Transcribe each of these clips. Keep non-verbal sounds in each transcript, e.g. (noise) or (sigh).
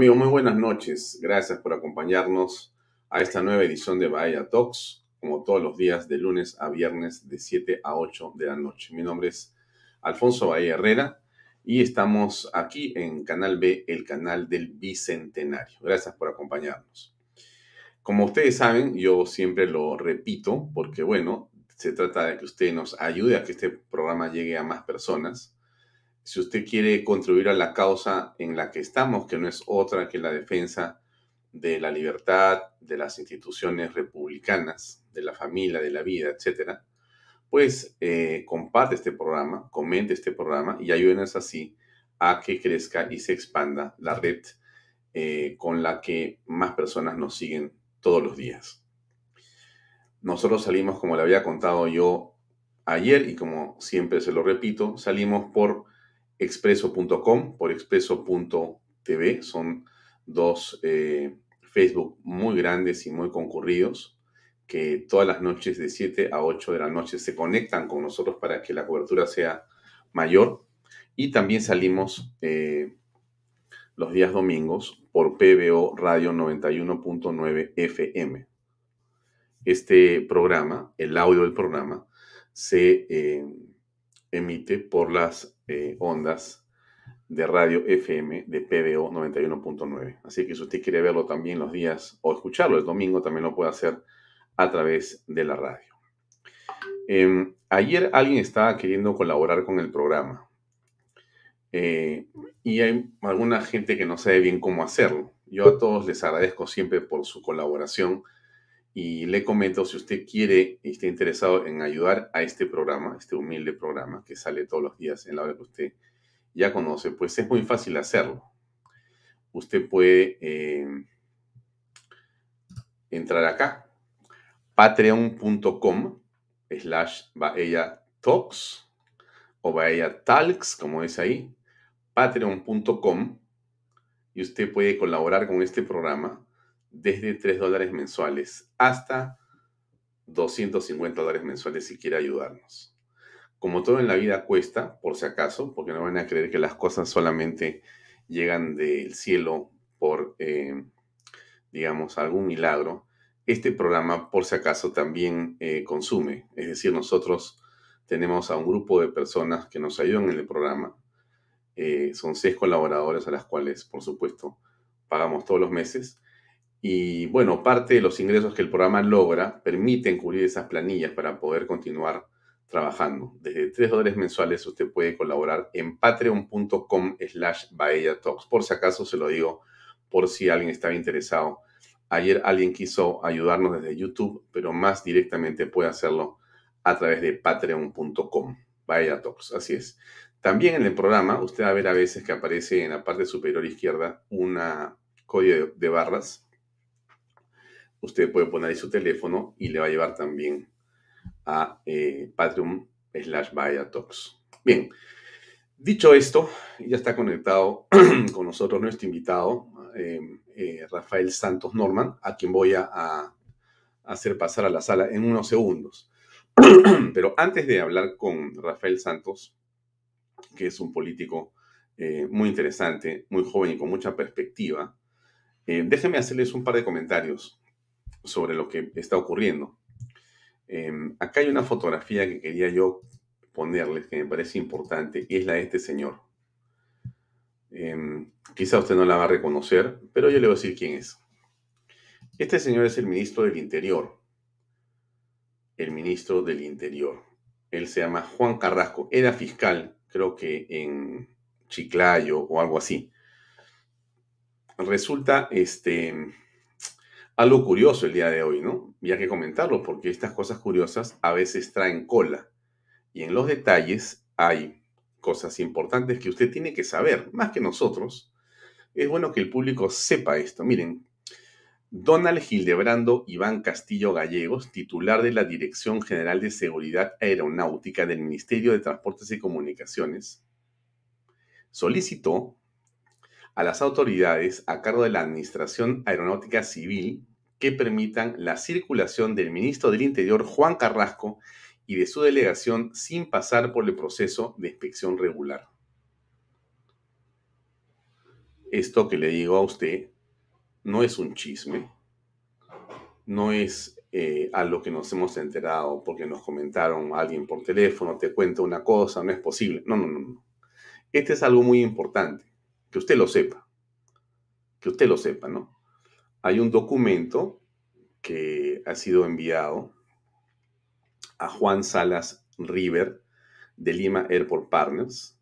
Amigos, muy buenas noches. Gracias por acompañarnos a esta nueva edición de Bahía Talks, como todos los días de lunes a viernes de 7 a 8 de la noche. Mi nombre es Alfonso Bahía Herrera y estamos aquí en Canal B, el canal del Bicentenario. Gracias por acompañarnos. Como ustedes saben, yo siempre lo repito porque, bueno, se trata de que usted nos ayude a que este programa llegue a más personas si usted quiere contribuir a la causa en la que estamos, que no es otra que la defensa de la libertad, de las instituciones republicanas, de la familia, de la vida, etcétera, pues eh, comparte este programa, comente este programa y ayúdenos así a que crezca y se expanda la red eh, con la que más personas nos siguen todos los días. Nosotros salimos, como le había contado yo ayer y como siempre se lo repito, salimos por expreso.com por expreso.tv. Son dos eh, Facebook muy grandes y muy concurridos que todas las noches de 7 a 8 de la noche se conectan con nosotros para que la cobertura sea mayor. Y también salimos eh, los días domingos por PBO Radio 91.9 FM. Este programa, el audio del programa, se eh, emite por las eh, ondas de radio FM de PBO 91.9. Así que si usted quiere verlo también los días o escucharlo el domingo, también lo puede hacer a través de la radio. Em, ayer alguien estaba queriendo colaborar con el programa eh, y hay alguna gente que no sabe bien cómo hacerlo. Yo a todos les agradezco siempre por su colaboración y le comento si usted quiere y está interesado en ayudar a este programa, este humilde programa que sale todos los días en la hora que usted ya conoce, pues es muy fácil hacerlo. Usted puede eh, entrar acá, patreon.com slash ella talks o ella talks, como es ahí, patreon.com y usted puede colaborar con este programa desde 3 dólares mensuales hasta 250 dólares mensuales si quiere ayudarnos. Como todo en la vida cuesta, por si acaso, porque no van a creer que las cosas solamente llegan del cielo por, eh, digamos, algún milagro, este programa, por si acaso, también eh, consume. Es decir, nosotros tenemos a un grupo de personas que nos ayudan en el programa. Eh, son seis colaboradores a las cuales, por supuesto, pagamos todos los meses y bueno, parte de los ingresos que el programa logra permiten cubrir esas planillas para poder continuar trabajando. Desde 3 dólares mensuales usted puede colaborar en patreon.com slash talks. Por si acaso se lo digo, por si alguien estaba interesado. Ayer alguien quiso ayudarnos desde YouTube, pero más directamente puede hacerlo a través de patreon.com. Talks, así es. También en el programa usted va a ver a veces que aparece en la parte superior izquierda una código de barras usted puede poner ahí su teléfono y le va a llevar también a eh, Patreon slash Talks. Bien, dicho esto, ya está conectado (clears throat) con nosotros nuestro invitado, em, eh, Rafael Santos Norman, a quien voy a, hacer pasar a la sala en unos segundos. (clears throat) Pero antes de hablar con Rafael Santos, que es un político eh, muy interesante, muy joven y con mucha perspectiva, déjenme hacerles un par de comentarios sobre lo que está ocurriendo. Em, acá hay una fotografía que quería yo ponerles que me parece importante y es la de este señor. Em, quizá usted no la va a reconocer, pero yo le voy a decir quién es. Este señor es el ministro del Interior. El ministro del Interior. Él se llama Juan Carrasco. Era fiscal, creo que en Chiclayo o algo así. Resulta, este, algo curioso el día de hoy, ¿no? Y hay que comentarlo porque estas cosas curiosas a veces traen cola. Y en los detalles hay cosas importantes que usted tiene que saber, más que nosotros. Es bueno que el público sepa esto. Miren, Donald Gildebrando Iván Castillo Gallegos, titular de la Dirección General de Seguridad Aeronáutica del Ministerio de Transportes y Comunicaciones, solicitó a las autoridades a cargo de la Administración Aeronáutica Civil que permitan la circulación del ministro del Interior, Juan Carrasco, y de su delegación sin pasar por el proceso de inspección regular. esto que le digo a usted no es un chisme, no es eh, a lo que nos hemos enterado porque nos comentaron alguien por teléfono, te cuenta una cosa, no es posible. No, no, no, no. Este es algo muy importante, que usted lo sepa, que usted lo sepa, ¿no? Hay un documento que ha sido enviado a Juan Salas River de Lima Airport Partners,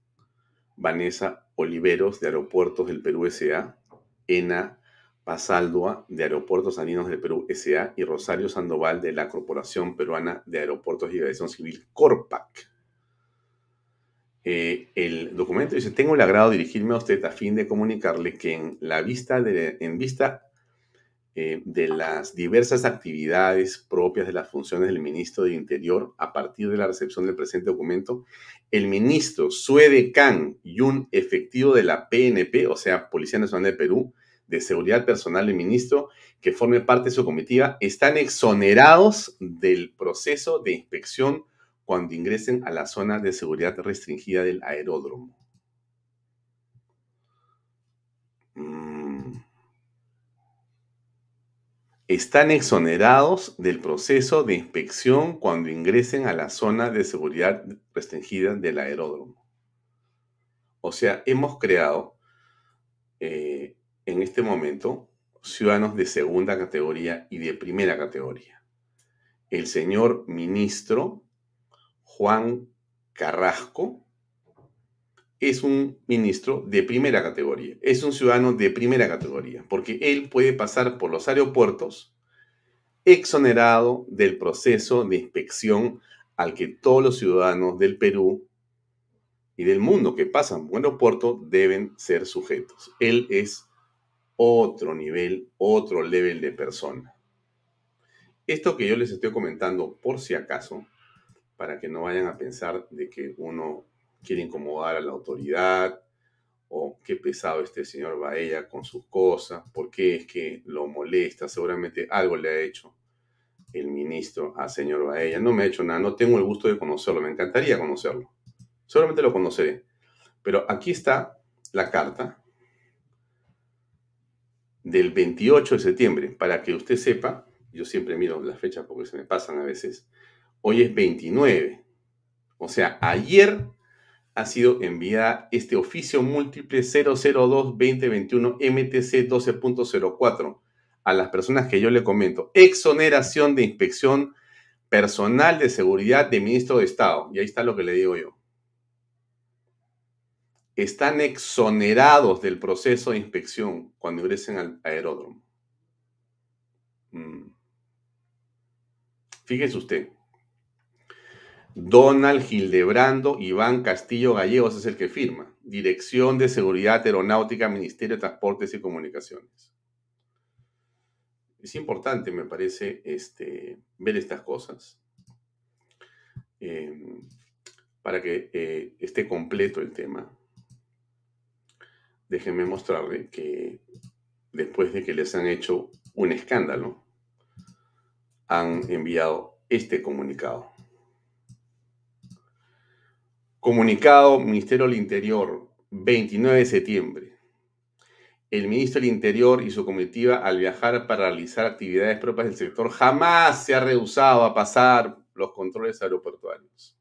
Vanessa Oliveros de Aeropuertos del Perú S.A., ENA Pasaldua de Aeropuertos Andinos del Perú S.A. y Rosario Sandoval de la Corporación Peruana de Aeropuertos y Aviación Civil Corpac. Eh, el documento dice, tengo el agrado de dirigirme a usted a fin de comunicarle que en la vista de, vista eh, de las diversas actividades propias de las funciones del ministro de Interior a partir de la recepción del presente documento, el ministro Suede Can y un efectivo de la PNP, o sea, Policía Nacional de Perú, de Seguridad Personal del ministro, que forme parte de su comitiva, están exonerados del proceso de inspección cuando ingresen a la zona de seguridad restringida del aeródromo. están exonerados del proceso de inspección cuando ingresen a la zona de seguridad restringida del aeródromo. O sea, hemos creado eh, en este momento ciudadanos de segunda categoría y de primera categoría. El señor ministro Juan Carrasco es un ministro de primera categoría, es un ciudadano de primera categoría, porque él puede pasar por los aeropuertos exonerado del proceso de inspección al que todos los ciudadanos del Perú y del mundo que pasan por aeropuerto deben ser sujetos. Él es otro nivel, otro level de persona. Esto que yo les estoy comentando por si acaso, para que no vayan a pensar de que uno quiere incomodar a la autoridad, o qué pesado este señor Baella con sus cosas, por qué es que lo molesta, seguramente algo le ha hecho el ministro al señor Baella. No me ha hecho nada, no tengo el gusto de conocerlo, me encantaría conocerlo. Seguramente lo conoceré. Pero aquí está la carta del 28 de septiembre, para que usted sepa, yo siempre miro las fechas porque se me pasan a veces, hoy es 29, o sea, ayer ha sido enviada este oficio múltiple 002-2021 MTC 12.04 a las personas que yo le comento. Exoneración de inspección personal de seguridad de ministro de Estado. Y ahí está lo que le digo yo. Están exonerados del proceso de inspección cuando ingresen al aeródromo. Mm. Fíjese usted. Donald Gildebrando Iván Castillo Gallegos es el que firma. Dirección de Seguridad Aeronáutica, Ministerio de Transportes y Comunicaciones. Es importante, me parece, este, ver estas cosas em, para que eh, esté completo el tema. Déjenme mostrarle que después de que les han hecho un escándalo, han enviado este comunicado. Comunicado Ministerio del Interior, 29 de septiembre. El ministro del Interior y su comitiva al viajar para realizar actividades propias del sector jamás se ha rehusado a pasar los controles aeroportuarios,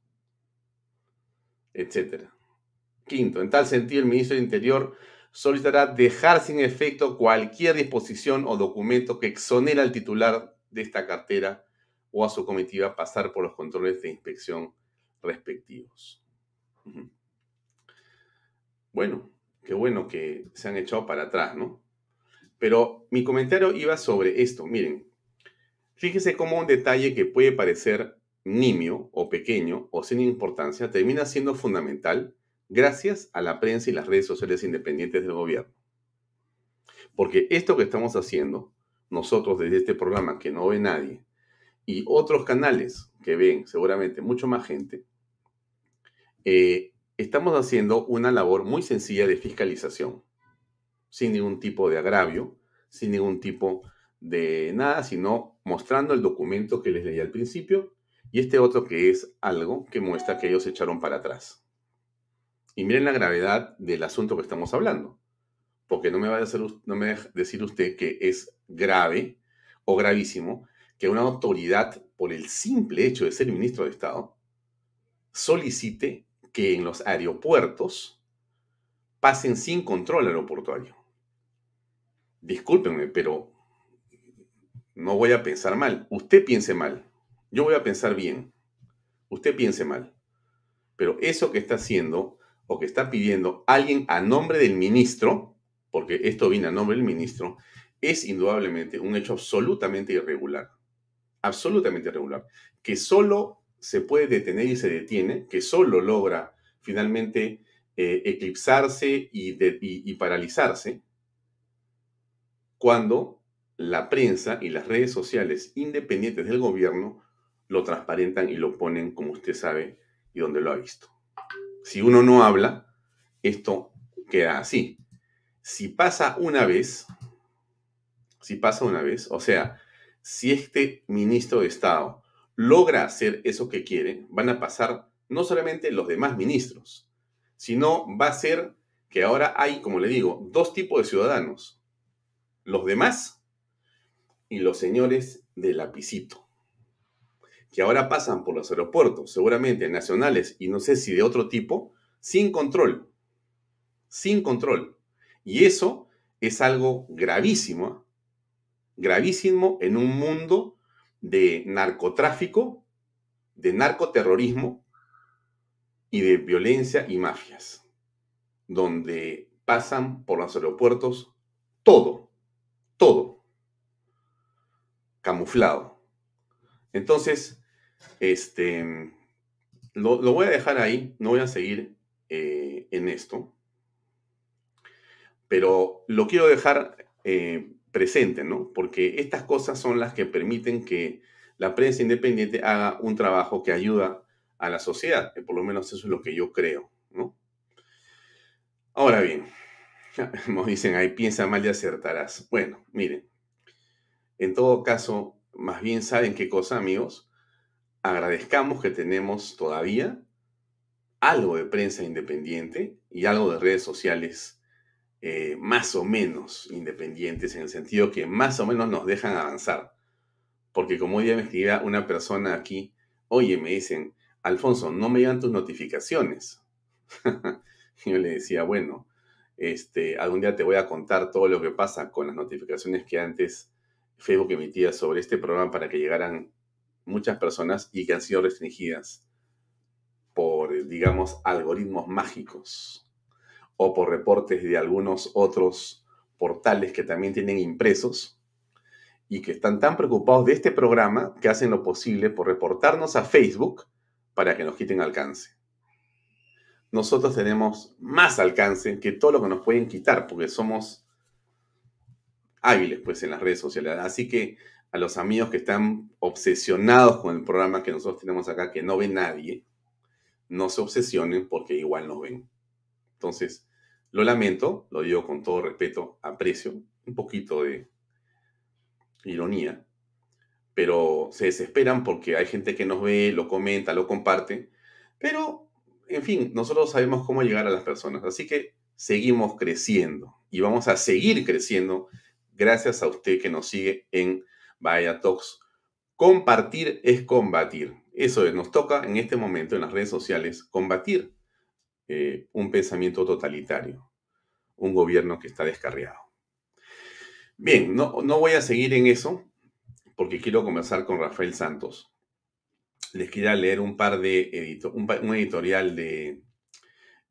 etc. Quinto, en tal sentido, el ministro del Interior solicitará dejar sin efecto cualquier disposición o documento que exonera al titular de esta cartera o a su comitiva pasar por los controles de inspección respectivos. Bueno, qué bueno que se han echado para atrás, ¿no? Pero mi comentario iba sobre esto. Miren, fíjese cómo un detalle que puede parecer nimio o pequeño o sin importancia termina siendo fundamental gracias a la prensa y las redes sociales independientes del gobierno. Porque esto que estamos haciendo, nosotros desde este programa que no ve nadie, y otros canales que ven seguramente mucho más gente, eh, estamos haciendo una labor muy sencilla de fiscalización, sin ningún tipo de agravio, sin ningún tipo de nada, sino mostrando el documento que les leí al principio y este otro que es algo que muestra que ellos echaron para atrás. Y miren la gravedad del asunto que estamos hablando, porque no me va a decir, no me va a decir usted que es grave o gravísimo que una autoridad, por el simple hecho de ser ministro de Estado, solicite que en los aeropuertos pasen sin control aeroportuario. Discúlpenme, pero no voy a pensar mal. Usted piense mal. Yo voy a pensar bien. Usted piense mal. Pero eso que está haciendo o que está pidiendo alguien a nombre del ministro, porque esto viene a nombre del ministro, es indudablemente un hecho absolutamente irregular. Absolutamente irregular. Que solo se puede detener y se detiene, que solo logra finalmente eh, eclipsarse y paralizarse cuando la prensa y las redes sociales independientes del gobierno lo transparentan y lo ponen como usted sabe y donde lo ha visto. Si uno no habla, esto queda así. Si pasa una vez, si pasa una vez, o sea, si este ministro de Estado logra hacer eso que quiere, van a pasar no solamente los demás ministros, sino va a ser que ahora hay, como le digo, dos tipos de ciudadanos. Los demás y los señores del lapicito, que ahora pasan por los aeropuertos, seguramente nacionales y no sé si de otro tipo, sin control, sin control. Y eso es algo gravísimo, gravísimo en un mundo de narcotráfico, de narcoterrorismo y de violencia y mafias, donde pasan por los aeropuertos todo, todo camuflado. Entonces, este, lo, voy a dejar ahí, no voy a seguir eh, en esto, pero lo quiero dejar eh, presente, ¿no? Porque estas cosas son las que permiten que la prensa independiente haga un trabajo que ayuda a la sociedad, que por lo menos eso es lo que yo creo, ¿no? Ahora bien, (laughs) como dicen ahí, piensa mal y acertarás. Bueno, miren, en todo caso, más bien saben qué cosa, amigos. Agradezcamos que tenemos todavía algo de prensa independiente y algo de redes sociales eh, más o menos independientes, en el sentido que más o menos nos dejan avanzar. Porque como hoy día me escribía una persona aquí, oye, me dicen, Alfonso, no me llegan tus notificaciones. (laughs) yo le decía, bueno, este, algún día te voy a contar todo lo que pasa con las notificaciones que antes Facebook emitía sobre este programa para que llegaran muchas personas y que han sido restringidas por, digamos, algoritmos mágicos o por reportes de algunos otros portales que también tienen impresos y que están tan preocupados de este programa que hacen lo posible por reportarnos a Facebook para que nos quiten alcance. Nosotros tenemos más alcance que todo lo que nos pueden quitar porque somos hábiles pues en las redes sociales. Así que a los amigos que están obsesionados con el programa que nosotros tenemos acá, que no ve nadie, no se obsesionen porque igual nos ven. Entonces, lo lamento, lo digo con todo respeto, aprecio, un poquito de ironía, pero se desesperan porque hay gente que nos ve, lo comenta, lo comparte, pero, en fin, nosotros sabemos cómo llegar a las personas, así que seguimos creciendo y vamos a seguir creciendo gracias a usted que nos sigue en Vaya Talks. Compartir es combatir. Eso es, nos toca en este momento en las redes sociales combatir eh, un pensamiento totalitario, un gobierno que está descarriado. Bien, no, no voy a seguir en eso porque quiero conversar con Rafael Santos. Les quería leer un par de un, editorial de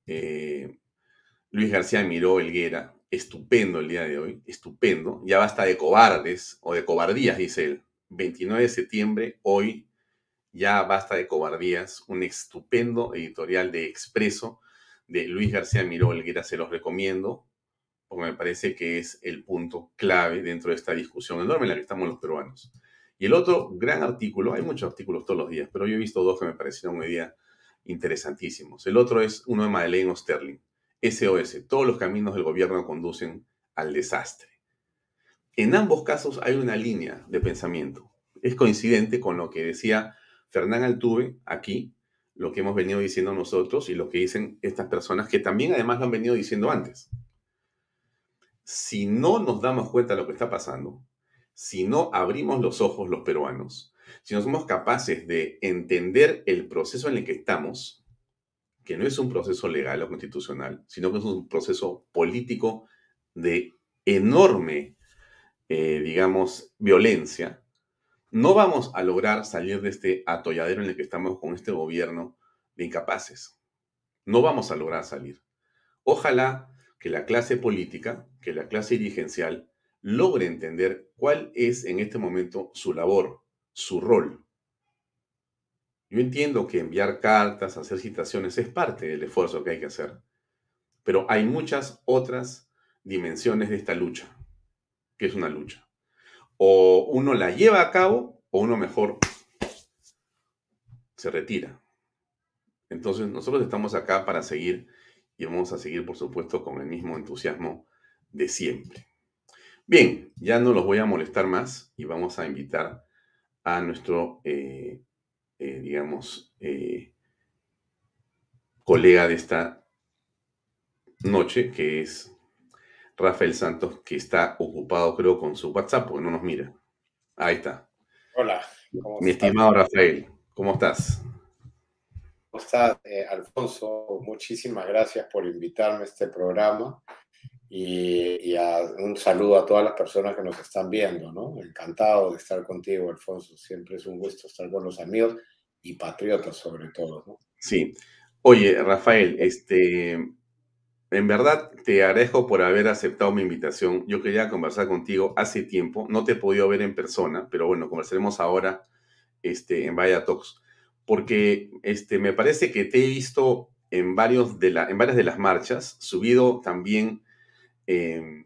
eh, Luis García Miró Elguera, estupendo el día de hoy, estupendo. Ya basta de cobardes o de cobardías, dice él. 29 de septiembre, hoy, ya basta de cobardías. Un estupendo editorial de Expreso de Luis García Miró Elguera, se los recomiendo, porque me parece que es el punto clave dentro de esta discusión enorme en la que estamos los peruanos. Y el otro gran artículo, hay muchos artículos todos los días, pero yo he visto dos que me parecieron hoy día interesantísimos. El otro es uno de Madeleine Osterling SOS, todos los caminos del gobierno conducen al desastre. En ambos casos hay una línea de pensamiento. Es coincidente con lo que decía Fernán Altuve aquí, lo que hemos venido diciendo nosotros y lo que dicen estas personas que también además lo han venido diciendo antes. si no nos damos cuenta de lo que está pasando, si no abrimos los ojos los peruanos, si no somos capaces de entender el proceso en el que estamos, que no es un proceso legal o constitucional, sino que es un proceso político de enorme, eh, digamos, violencia, no vamos a lograr salir de este atolladero en el que estamos con este gobierno de incapaces. No vamos a lograr salir. Ojalá que la clase política, que la clase dirigencial, logre entender cuál es en este momento su labor, su rol. Yo entiendo que enviar cartas, hacer citaciones es parte del esfuerzo que hay que hacer, pero hay muchas otras dimensiones de esta lucha, que es una lucha. O uno la lleva a cabo o uno mejor se retira. Entonces nosotros estamos acá para seguir y vamos a seguir, por supuesto, con el mismo entusiasmo de siempre. Bien, ya no los voy a molestar más y vamos a invitar a nuestro, eh, eh, digamos, eh, colega de esta noche, que es Rafael Santos, que está ocupado, creo, con su WhatsApp, porque no nos mira. Ahí está. Hola. Mi estimado Rafael, ¿cómo estás? ¿Cómo estás, Alfonso? Muchísimas gracias por invitarme a este programa y, un saludo a todas las personas que nos están viendo, ¿no? Encantado de estar contigo, Alfonso. Siempre es un gusto estar con los amigos y patriotas sobre todo, ¿no? Sí. Oye, Rafael, este, en verdad te agradezco por haber aceptado mi invitación. Yo quería conversar contigo hace tiempo. No te he podido ver en persona, pero bueno, conversaremos ahora este, en Vaya Talks. Porque este, me parece que te he visto en, varios de la, en varias de las marchas, subido también Em,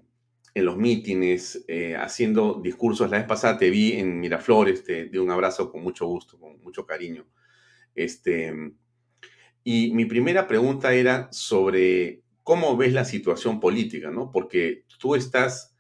en los mítines, eh, haciendo discursos. La vez pasada te vi en Miraflores, te di un abrazo con mucho gusto, con mucho cariño. Este, y mi primera pregunta era sobre cómo ves la situación política, ¿no? Porque tú estás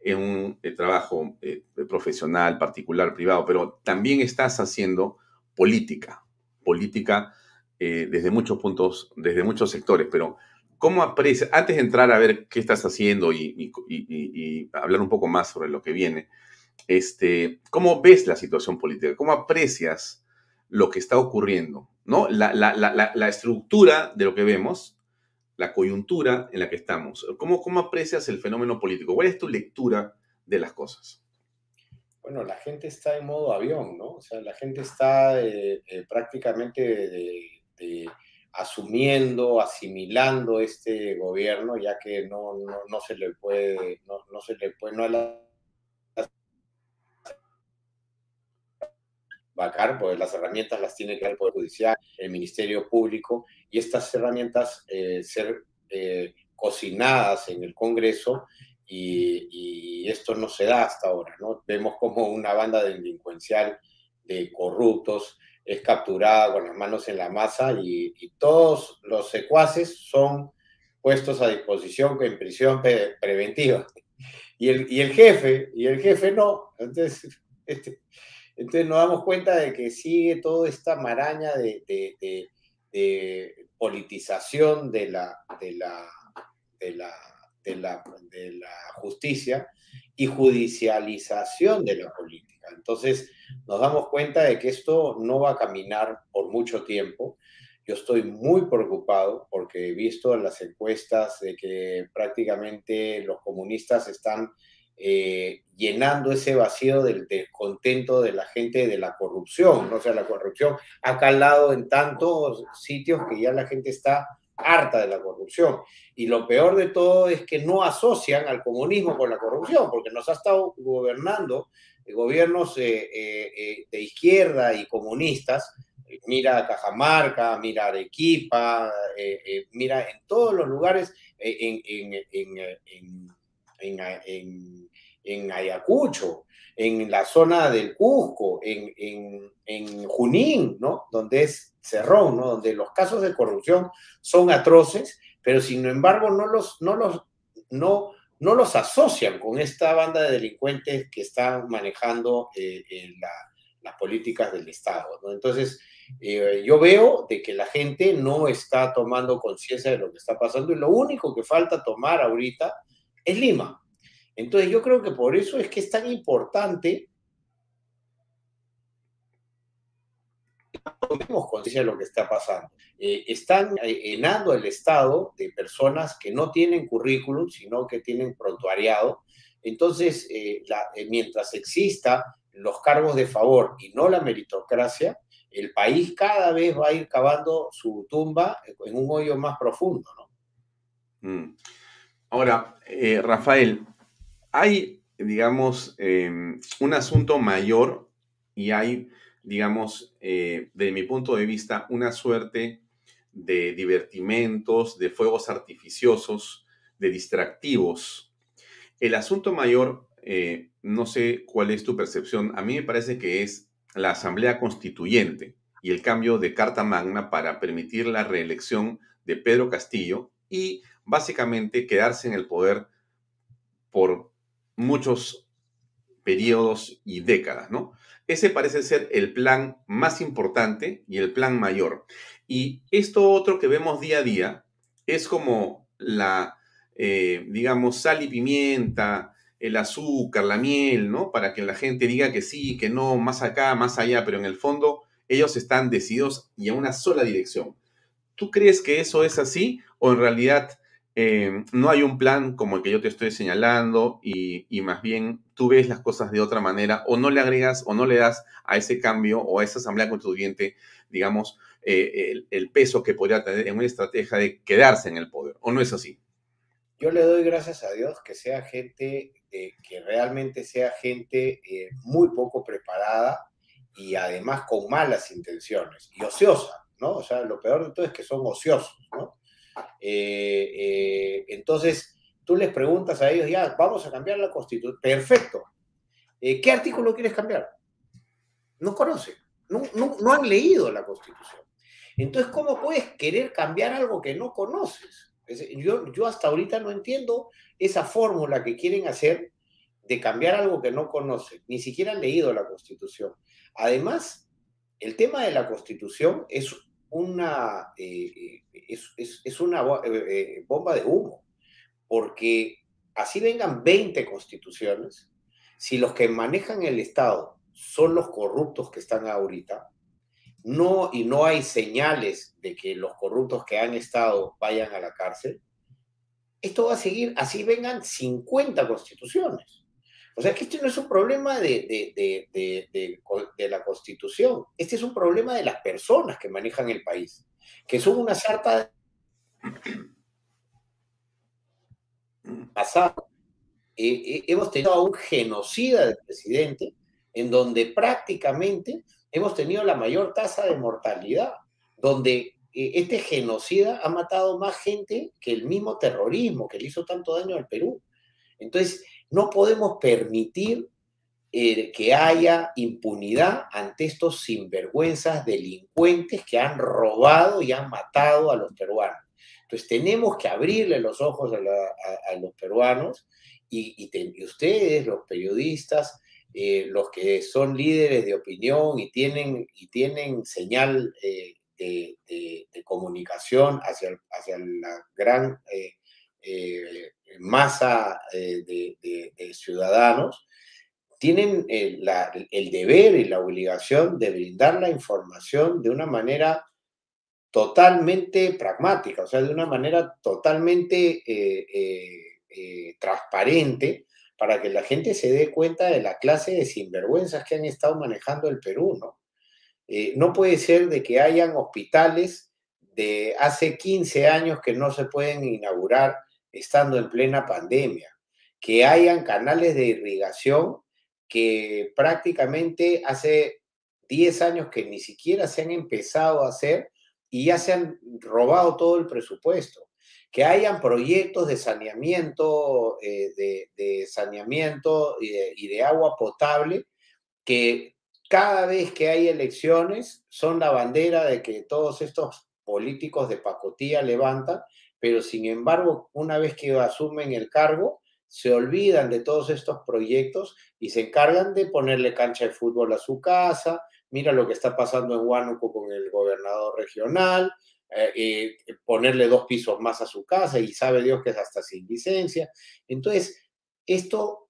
en un eh, trabajo eh, profesional, particular, privado, pero también estás haciendo política, política desde muchos puntos, desde muchos sectores, pero ¿Cómo aprecias, antes de entrar a ver qué estás haciendo y, hablar un poco más sobre lo que viene, este, ¿cómo ves la situación política? ¿Cómo aprecias lo que está ocurriendo? ¿no? La, estructura de lo que vemos, la coyuntura en la que estamos. ¿Cómo, ¿Cómo aprecias el fenómeno político? ¿Cuál es tu lectura de las cosas? Bueno, la gente está en modo avión, ¿no? O sea, la gente está eh, eh, prácticamente asumiendo, asimilando este gobierno, ya que no, no, se le puede, no, no se le puede, no porque las herramientas las tiene que el Poder Judicial, el Ministerio Público, y estas herramientas eh, ser eh, cocinadas en el Congreso, y, y, esto no se da hasta ahora, ¿no? Vemos como una banda delincuencial de corruptos es capturada con las manos en la masa y, todos los secuaces son puestos a disposición en prisión preventiva. Y el, y el jefe, y el jefe no. Entonces, (laughs) este, entonces nos damos cuenta de que sigue toda esta maraña de, de, politización de la, de la, de la, de la, de la justicia y judicialización de la política. Entonces, nos damos cuenta de que esto no va a caminar por mucho tiempo. Yo estoy muy preocupado porque he visto en las encuestas de que prácticamente los comunistas están eh, llenando ese vacío del descontento de la gente de la corrupción. O sea, la corrupción ha calado en tantos sitios que ya la gente está harta de la corrupción. Y lo peor de todo es que no asocian al comunismo con la corrupción, porque nos ha estado gobernando gobiernos eh, eh, eh, de izquierda y comunistas, mira Cajamarca, mira Arequipa, mira en todos los lugares, en, Ayacucho, en la zona del Cusco, en, Junín, ¿no? Donde es Cerrón, ¿no? Donde los casos de corrupción son atroces, pero sin embargo no los, no los, no no los asocian con esta banda de delincuentes que están manejando eh, eh, las políticas del Estado. Entonces, eh, yo veo de que la gente no está tomando conciencia de lo que está pasando y lo único que falta tomar ahorita es Lima. Entonces yo creo que por eso es que es tan importante tomemos conciencia de lo que está pasando. Eh, están llenando el Estado de personas que no tienen currículum, sino que tienen prontuariado. Entonces, eh, eh, mientras exista los cargos de favor y no la meritocracia, el país cada vez va a ir cavando su tumba en un hoyo más profundo. ¿no? Mm. Ahora, Rafael, hay, digamos, em, un asunto mayor y hay, digamos, eh, de mi punto de vista, una suerte de divertimentos, de fuegos artificiosos, de distractivos. El asunto mayor, eh, no sé cuál es tu percepción, a mí me parece que es la Asamblea Constituyente y el cambio de Carta Magna para permitir la reelección de Pedro Castillo y básicamente quedarse en el poder por muchos periodos y décadas, ¿no? Ese parece ser el plan más importante y el plan mayor. Y esto otro que vemos día a día es como la, eh, digamos, sal y pimienta, el azúcar, la miel, ¿no? Para que la gente diga que sí, que no, más acá, más allá, pero en el fondo ellos están decididos y a una sola dirección. ¿Tú crees que eso es así o en realidad eh, no hay un plan como el que yo te estoy señalando y, más bien tú ves las cosas de otra manera o no le agregas o no le das a ese cambio o a esa asamblea constituyente, digamos, eh, el, peso que podría tener en una estrategia de quedarse en el poder. ¿O no es así? Yo le doy gracias a Dios que sea gente, eh, que realmente sea gente muy poco preparada y además con malas intenciones y ociosa, ¿no? O sea, lo peor de todo es que son ociosos, ¿no? Eh, eh, entonces, tú les preguntas a ellos, ya, vamos a cambiar la constitución. Perfecto. Eh, ¿Qué artículo quieres cambiar? No conocen, no, no, han leído la constitución. Entonces, ¿cómo puedes querer cambiar algo que no conoces? Yo, yo hasta ahorita no entiendo esa fórmula que quieren hacer de cambiar algo que no conocen. Ni siquiera han leído la constitución. Además, el tema de la constitución es una, eh, es, una eh, eh, bomba de humo, porque así vengan 20 constituciones, si los que manejan el Estado son los corruptos que están ahorita, no, y no hay señales de que los corruptos que han estado vayan a la cárcel, esto va a seguir, así vengan 50 constituciones. O sea que este no es un problema de, de, la Constitución, este es un problema de las personas que manejan el país, que son una sarta (clears throat) pasado. Eh, eh, hemos tenido a un genocida del presidente, en donde prácticamente hemos tenido la mayor tasa de mortalidad, donde eh, este genocida ha matado más gente que el mismo terrorismo que le hizo tanto daño al Perú. Entonces, no podemos permitir eh, que haya impunidad ante estos sinvergüenzas delincuentes que han robado y han matado a los peruanos. Entonces tenemos que abrirle los ojos a, los peruanos y, ustedes, los periodistas, eh, los que son líderes de opinión y tienen, y tienen señal eh, de, comunicación hacia, hacia la gran masa eh, de, ciudadanos, tienen el, deber y la obligación de brindar la información de una manera totalmente pragmática, o sea, de una manera totalmente eh, eh, transparente para que la gente se dé cuenta de la clase de sinvergüenzas que han estado manejando el Perú, ¿no? no puede ser de que hayan hospitales de hace 15 años que no se pueden inaugurar estando en plena pandemia, que hayan canales de irrigación que prácticamente hace 10 años que ni siquiera se han empezado a hacer y ya se han robado todo el presupuesto, que hayan proyectos de saneamiento, eh, de, saneamiento y de, y de agua potable que cada vez que hay elecciones son la bandera de que todos estos políticos de pacotilla levantan pero sin embargo, una vez que asumen el cargo, se olvidan de todos estos proyectos y se encargan de ponerle cancha de fútbol a su casa. Mira lo que está pasando en Huánuco con el gobernador regional, eh, eh, ponerle dos pisos más a su casa y sabe Dios que es hasta sin licencia. Entonces, esto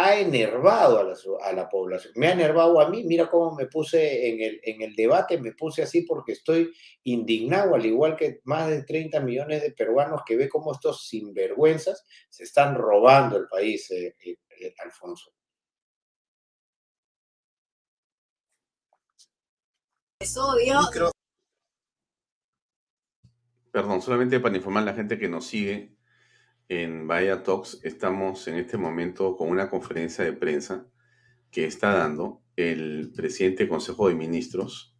ha enervado a la, a la, población. Me ha enervado a mí, mira cómo me puse en el, en el debate, me puse así porque estoy indignado, al igual que más de 30 millones de peruanos que ve cómo estos sinvergüenzas se están robando el país, eh, eh, eh, Alfonso. Perdón, solamente para informar a la gente que nos sigue, en Bahía Talks estamos en este momento con una conferencia de prensa que está dando el presidente del Consejo de Ministros.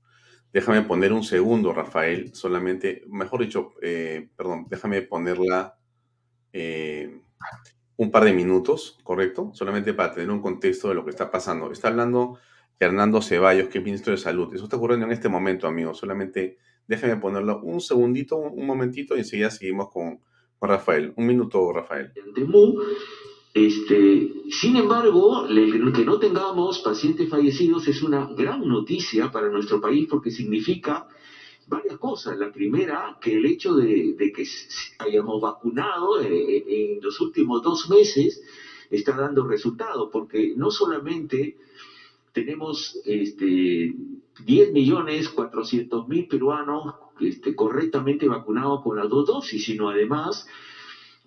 Déjame poner un segundo, Rafael, solamente, mejor dicho, eh, perdón, déjame ponerla eh, un par de minutos, ¿correcto? Solamente para tener un contexto de lo que está pasando. Está hablando Hernando Ceballos, que es ministro de Salud. Eso está ocurriendo en este momento, amigos. Solamente déjame ponerlo un segundito, un momentito y enseguida seguimos con, Rafael. Un minuto, Rafael. Este, sin embargo, que no tengamos pacientes fallecidos es una gran noticia para nuestro país porque significa varias cosas. La primera, que el hecho de, que hayamos vacunado eh, en los últimos dos meses está dando resultados, porque no solamente tenemos este, 10 millones 400 mil peruanos este, correctamente vacunados con las dos dosis, sino además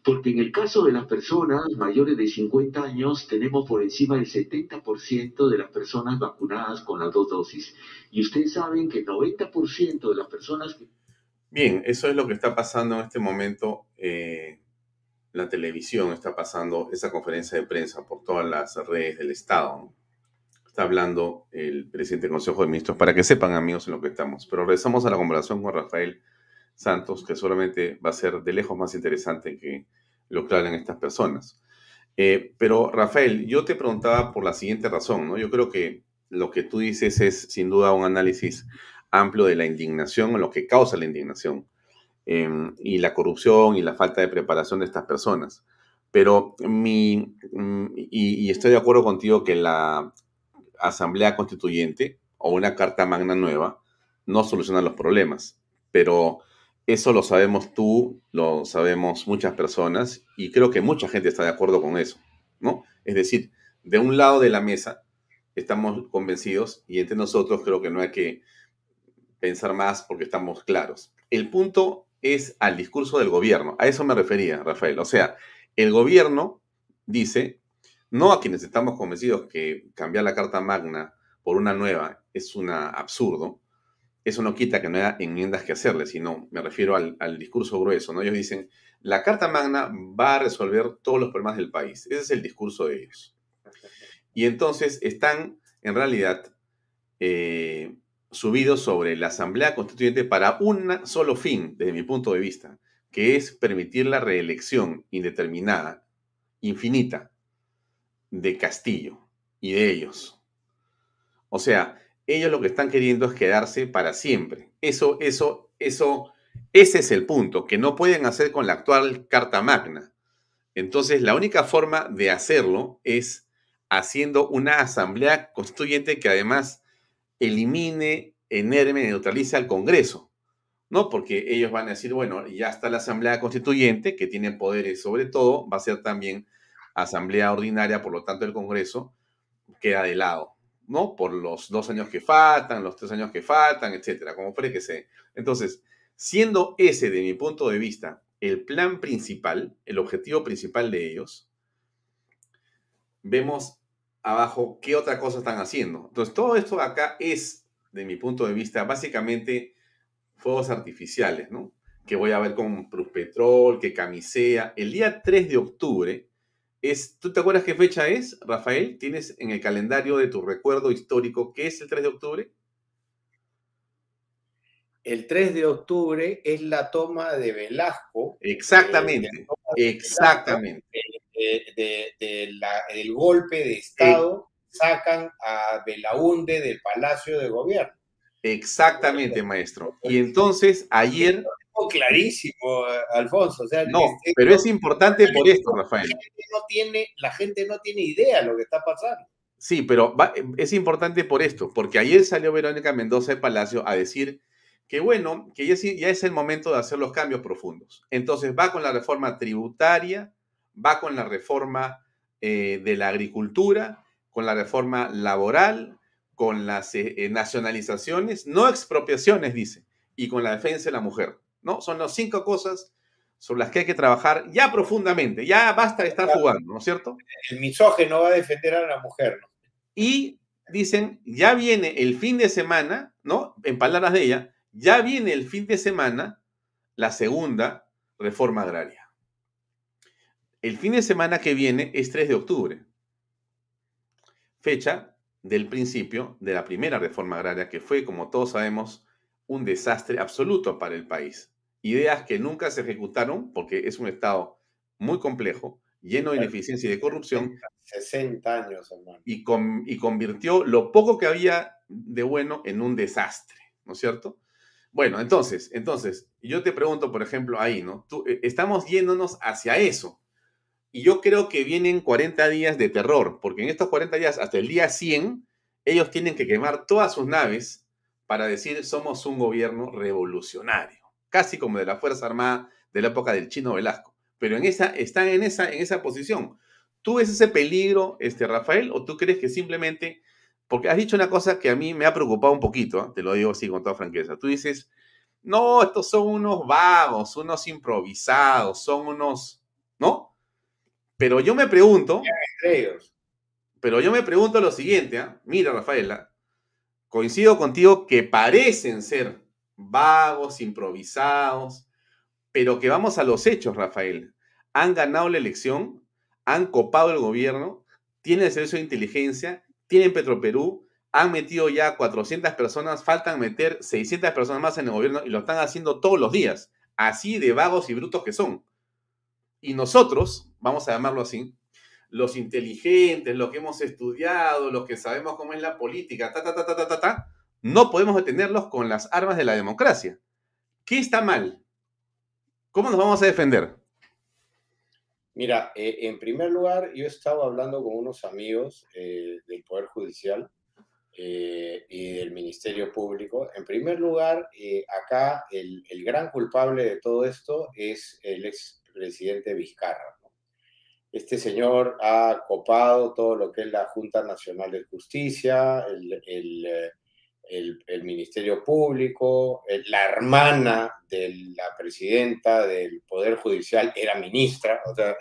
porque en el caso de las personas mayores de 50 años tenemos por encima del 70% de las personas vacunadas con las dos dosis. Y ustedes saben que el 90% de las personas. Bien, eso es lo que está pasando en este momento. Eh, la televisión está pasando esa conferencia de prensa por todas las redes del Estado está hablando el presidente del Consejo de Ministros, para que sepan, amigos, en lo que estamos. Pero regresamos a la conversación con Rafael Santos, que solamente va a ser de lejos más interesante que lo que hablan estas personas. Eh, pero, Rafael, yo te preguntaba por la siguiente razón, ¿no? Yo creo que lo que tú dices es, sin duda, un análisis amplio de la indignación, lo que causa la indignación, em, y la corrupción y la falta de preparación de estas personas. Pero mi, mm, y, estoy de acuerdo contigo que la asamblea constituyente o una carta magna nueva no soluciona los problemas, pero eso lo sabemos tú, lo sabemos muchas personas y creo que mucha gente está de acuerdo con eso, ¿no? Es decir, de un lado de la mesa estamos convencidos y entre nosotros creo que no hay que pensar más porque estamos claros. El punto es al discurso del gobierno, a eso me refería, Rafael. O sea, el gobierno dice, no a quienes estamos convencidos que cambiar la Carta Magna por una nueva es un absurdo. Eso no quita que no haya enmiendas que hacerle, sino me refiero al, discurso grueso. ¿no? Ellos dicen, la Carta Magna va a resolver todos los problemas del país. Ese es el discurso de ellos. (laughs) Y entonces están, en realidad, eh, subidos sobre la Asamblea Constituyente para un solo fin, desde mi punto de vista, que es permitir la reelección indeterminada, infinita, de Castillo y de ellos. O sea, ellos lo que están queriendo es quedarse para siempre. Eso, eso, eso, ese es el punto, que no pueden hacer con la actual Carta Magna. Entonces, la única forma de hacerlo es haciendo una asamblea constituyente que además elimine, enerme, neutralice al Congreso. ¿No? Porque ellos van a decir, bueno, ya está la asamblea constituyente, que tiene poderes sobre todo, va a ser también asamblea ordinaria, por lo tanto el Congreso queda de lado, ¿no? Por los dos años que faltan, los tres años que faltan, etcétera, como fuere que sea. Entonces, siendo ese, de mi punto de vista, el plan principal, el objetivo principal de ellos, vemos abajo qué otra cosa están haciendo. Entonces, todo esto acá es, de mi punto de vista, básicamente fuegos artificiales, ¿no? Que voy a ver con Pruspetrol, que camisea. El día 3 de octubre, ¿Tú te acuerdas qué fecha es, Rafael? ¿Tienes en el calendario de tu recuerdo histórico qué es el 3 de octubre? El 3 de octubre es la toma de Velasco. Exactamente, exactamente. del golpe de Estado, sacan a Belaunde del Palacio de Gobierno. Exactamente, maestro. Y entonces, ayer clarísimo, Alfonso. no, pero es importante por esto, Rafael. La gente, no tiene, la gente no tiene idea de lo que está pasando. Sí, pero es importante por esto, porque ayer salió Verónica Mendoza de Palacio a decir que bueno, que ya, ya es el momento de hacer los cambios profundos. Entonces va con la reforma tributaria, va con la reforma eh, de la agricultura, con la reforma laboral, con las eh, nacionalizaciones, no expropiaciones, dice, y con la defensa de la mujer. ¿No? Son las cinco cosas sobre las que hay que trabajar ya profundamente. Ya basta de estar jugando, ¿no es cierto? El misógeno va a defender a la mujer, ¿no? Y dicen, ya viene el fin de semana, ¿no? En palabras de ella, ya viene el fin de semana la segunda reforma agraria. El fin de semana que viene es 3 de octubre, fecha del principio de la primera reforma agraria, que fue, como todos sabemos, un desastre absoluto para el país. Ideas que nunca se ejecutaron porque es un Estado muy complejo, lleno de ineficiencia y de corrupción. 60 años, hermano. Y, y convirtió lo poco que había de bueno en un desastre, ¿no es cierto? Bueno, entonces, entonces, yo te pregunto, por ejemplo, ahí, ¿no? Tú, eh, estamos yéndonos hacia eso. Y yo creo que vienen 40 días de terror, porque en estos 40 días, hasta el día 100, ellos tienen que quemar todas sus naves para decir somos un gobierno revolucionario, casi como de la Fuerza Armada de la época del Chino Velasco. Pero en esa, están en esa, en esa posición. ¿Tú ves ese peligro, este, Rafael, o tú crees que simplemente, porque has dicho una cosa que a mí me ha preocupado un poquito, ¿eh? te lo digo así con toda franqueza, tú dices, no, estos son unos vagos, unos improvisados, son unos, ¿no? Pero yo me pregunto. Pero yo me pregunto lo siguiente, ¿ah? mira, Rafaela, coincido contigo que parecen ser vagos, improvisados, pero que vamos a los hechos, Rafael. Han ganado la elección, han copado el gobierno, tienen el servicio de inteligencia, tienen Petroperú, han metido ya 400 personas, faltan meter 600 personas más en el gobierno y lo están haciendo todos los días, así de vagos y brutos que son. Y nosotros, vamos a llamarlo así, los inteligentes, los que hemos estudiado, los que sabemos cómo es la política, ta, ta, ta, ta, ta, ta, no podemos detenerlos con las armas de la democracia. ¿Qué está mal? ¿Cómo nos vamos a defender? Mira, eh, en primer lugar, yo he estado hablando con unos amigos eh, del Poder Judicial eh, y del Ministerio Público. En primer lugar, acá el, gran culpable de todo esto es el ex presidente Vizcarra. Este señor ha copado todo lo que es la Junta Nacional de Justicia, el, el, Ministerio Público, la hermana de la presidenta del Poder Judicial era ministra, o sea,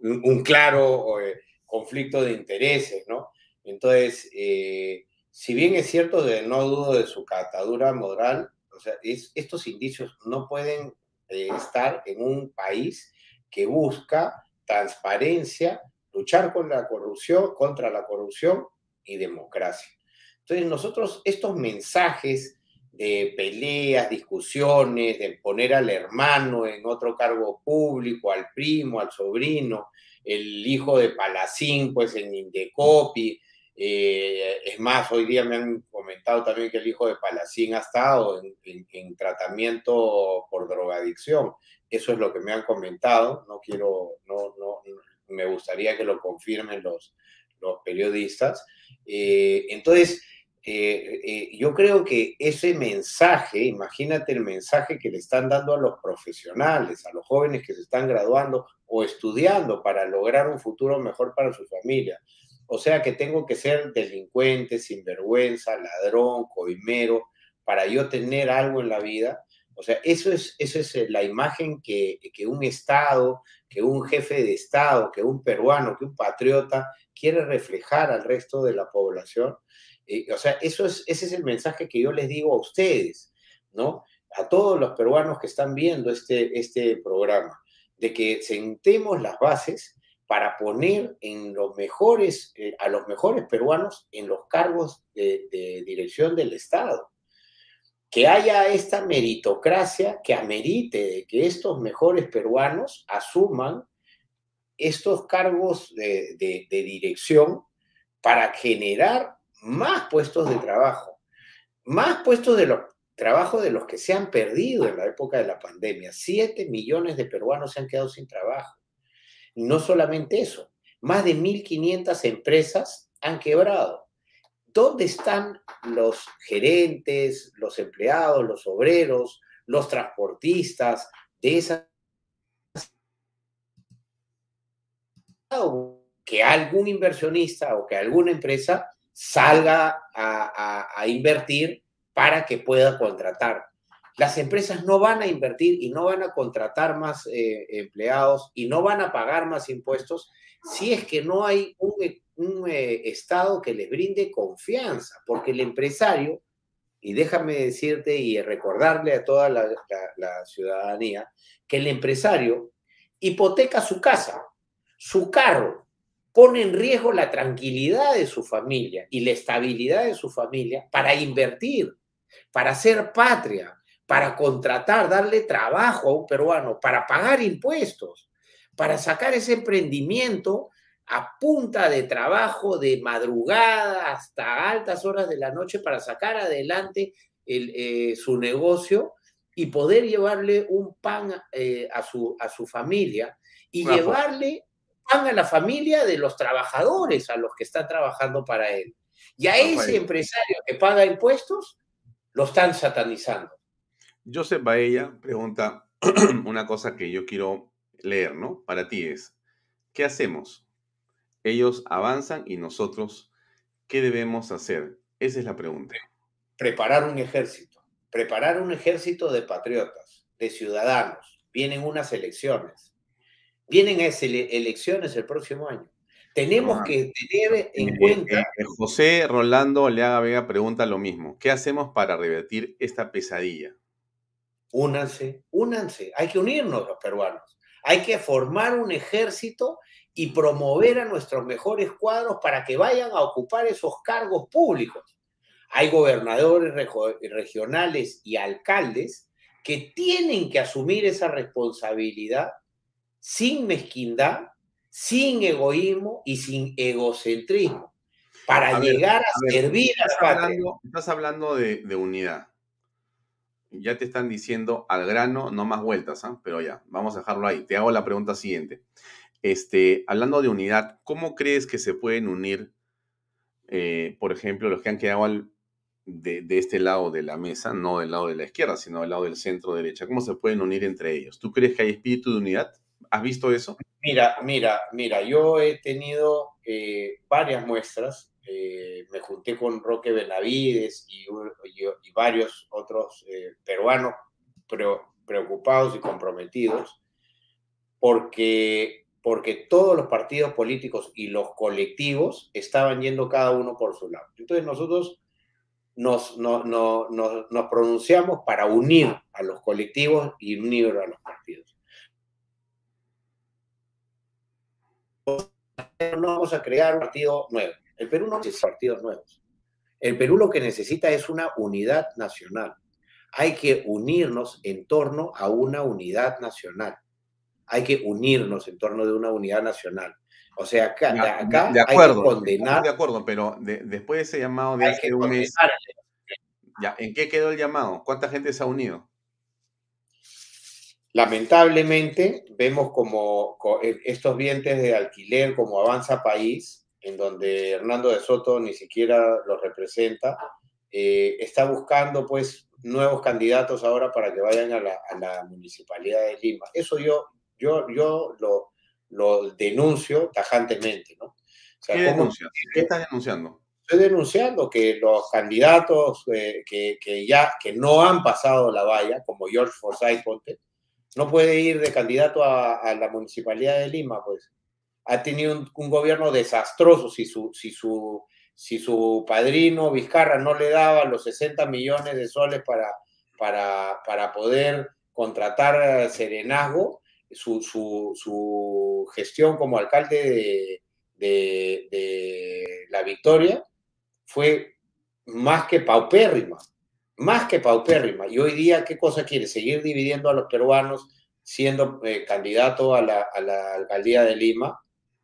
un, claro eh, conflicto de intereses, ¿no? Entonces, eh, si bien es cierto, de, no dudo de su catadura moral, o sea, estos indicios no pueden estar en un país que busca transparencia, luchar con la corrupción, contra la corrupción y democracia. Entonces nosotros estos mensajes de peleas, discusiones, de poner al hermano en otro cargo público, al primo, al sobrino, el hijo de Palacín, pues en Indecopi, eh, es más, hoy día me han comentado también que el hijo de Palacín ha estado en, tratamiento por drogadicción. Eso es lo que me han comentado. No quiero, no, no, me gustaría que lo confirmen los, los periodistas. Eh, entonces, eh, yo creo que ese mensaje, imagínate el mensaje que le están dando a los profesionales, a los jóvenes que se están graduando o estudiando para lograr un futuro mejor para su familia o sea que tengo que ser delincuente, sinvergüenza, ladrón, coimero, para yo tener algo en la vida. O sea, eso es, eso es eh, la imagen que, que un Estado, que un jefe de Estado, que un peruano, que un patriota quiere reflejar al resto de la población. O sea, eso es, ese es el mensaje que yo les digo a ustedes, ¿no? A todos los peruanos que están viendo este, este programa, de que sentemos las bases para poner en los mejores, eh, a los mejores peruanos en los cargos de, dirección del Estado. Que haya esta meritocracia que amerite que estos mejores peruanos asuman estos cargos de, de dirección para generar más puestos de trabajo, más puestos de los trabajo de los que se han perdido en la época de la pandemia. Siete millones de peruanos se han quedado sin trabajo. No solamente eso, más de 1.500 empresas han quebrado. ¿Dónde están los gerentes, los empleados, los obreros, los transportistas de esas que algún inversionista o que alguna empresa salga a, invertir para que pueda contratar. Las empresas no van a invertir y no van a contratar más eh, empleados y no van a pagar más impuestos si es que no hay un, eh, Estado que les brinde confianza, porque el empresario, y déjame decirte y recordarle a toda la ciudadanía, que el empresario hipoteca su casa, su carro, pone en riesgo la tranquilidad de su familia y la estabilidad de su familia para invertir, para hacer patria, para contratar, darle trabajo a un peruano, para pagar impuestos, para sacar ese emprendimiento a punta de trabajo de madrugada hasta altas horas de la noche para sacar adelante eh, su negocio y poder llevarle un pan eh, a, su, a su familia y llevarle pan a la familia de los trabajadores a los que está trabajando para él. Y a ese empresario que paga impuestos, lo están satanizando. Joseph Baella pregunta (clears throat) una cosa que yo quiero leer, ¿no? Para ti es, ¿qué hacemos? Ellos avanzan y nosotros, ¿qué debemos hacer? Esa es la pregunta. Preparar un ejército preparar un ejército de patriotas, de ciudadanos. Vienen unas elecciones. Vienen elecciones el próximo año. Tenemos que tener en cuenta. José Rolando Leaga Vega pregunta lo mismo. ¿Qué hacemos para revertir esta pesadilla? Únanse, únanse. Hay que unirnos los peruanos. Hay que formar un ejército y promover a nuestros mejores cuadros para que vayan a ocupar esos cargos públicos hay gobernadores regionales y alcaldes que tienen que asumir esa responsabilidad sin mezquindad, sin egoísmo y sin egocentrismo, para llegar a, servir a, la patria. estás hablando de, unidad. Ya te están diciendo al grano, no más vueltas, ¿ah? pero ya, vamos a dejarlo ahí. Te hago la pregunta siguiente. Este, hablando de unidad, ¿cómo crees que se pueden unir, eh, por ejemplo, los que han quedado al, de, este lado de la mesa, no del lado de la izquierda, sino del lado del centro derecha? ¿Cómo se pueden unir entre ellos? ¿Tú crees que hay espíritu de unidad? ¿Has visto eso? Mira, mira, mira, yo he tenido eh, varias muestras. Eh, me junté con Roque Benavides y, varios otros eh, peruanos preocupados y comprometidos porque, porque todos los partidos políticos y los colectivos estaban yendo cada uno por su lado. Entonces nosotros nos, nos pronunciamos para unir a los colectivos y unir a los partidos. No vamos a crear un partido nuevo. El Perú no necesita partidos nuevos. El Perú lo que necesita es una unidad nacional. Hay que unirnos en torno a una unidad nacional. Hay que unirnos en torno de una unidad nacional. O sea, acá, de acuerdo, hay que condenar. De acuerdo, pero después de ese llamado de hace un mes. Ya, ¿en qué quedó el llamado? ¿Cuánta gente se ha unido? Lamentablemente, vemos como e, estos vientres de alquiler como avanza país, en donde Hernando de Soto ni siquiera lo representa, eh, está buscando pues nuevos candidatos ahora para que vayan a la, municipalidad de Lima. Eso yo, yo, yo lo, lo denuncio tajantemente, ¿no? ¿Qué, denuncia? ¿Qué estás denunciando? Estoy denunciando que los candidatos eh, que, que, ya que no han pasado la valla, como George Forsyth Ponte, no puede ir de candidato a, la municipalidad de Lima, pues. Ha tenido un, un, gobierno desastroso si su, si su, si su padrino Vizcarra no le daba los 60 millones de soles para, para, para poder contratar serenazgo, su, su, su gestión como alcalde de, de, La Victoria fue más que paupérrima, más que paupérrima. Y hoy día, ¿qué cosa quiere? Seguir dividiendo a los peruanos siendo eh, candidato a la, a la, alcaldía de Lima.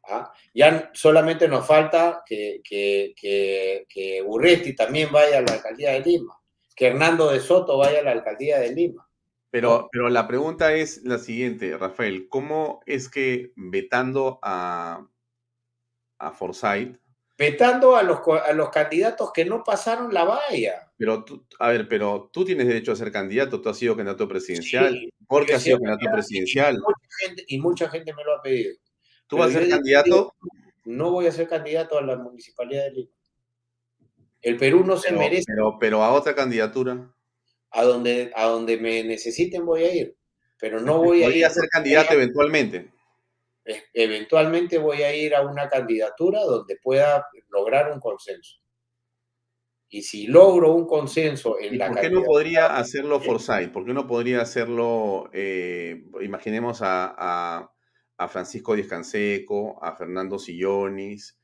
¿ah? Ya solamente nos falta que, que, que, que Urresti también vaya a la alcaldía de Lima, que Hernando de Soto vaya a la alcaldía de Lima. Pero, pero la pregunta es la siguiente, Rafael, ¿cómo es que vetando a, a Forsyth... Vetando a los, a los candidatos que no pasaron la valla. Pero, tú, a ver, pero tú tienes derecho a ser candidato, tú has sido candidato presidencial. ¿Por qué has sido candidato presidencial? Y mucha, gente, y mucha gente me lo ha pedido. ¿Tú vas a ser candidato? no voy a ser candidato a la municipalidad de Lima. El Perú no se merece. Pero, pero a otra candidatura. A donde, a donde me necesiten voy a ir. Pero no voy a ir. a ser candidato eventualmente. Eventualmente voy a ir a una candidatura donde pueda lograr un consenso. Y si logro un consenso en la ¿Por qué no podría hacerlo Forsyth? ¿Por qué no podría hacerlo, eh, imaginemos a, a, Francisco Díaz Canseco, a Fernando Sillonis?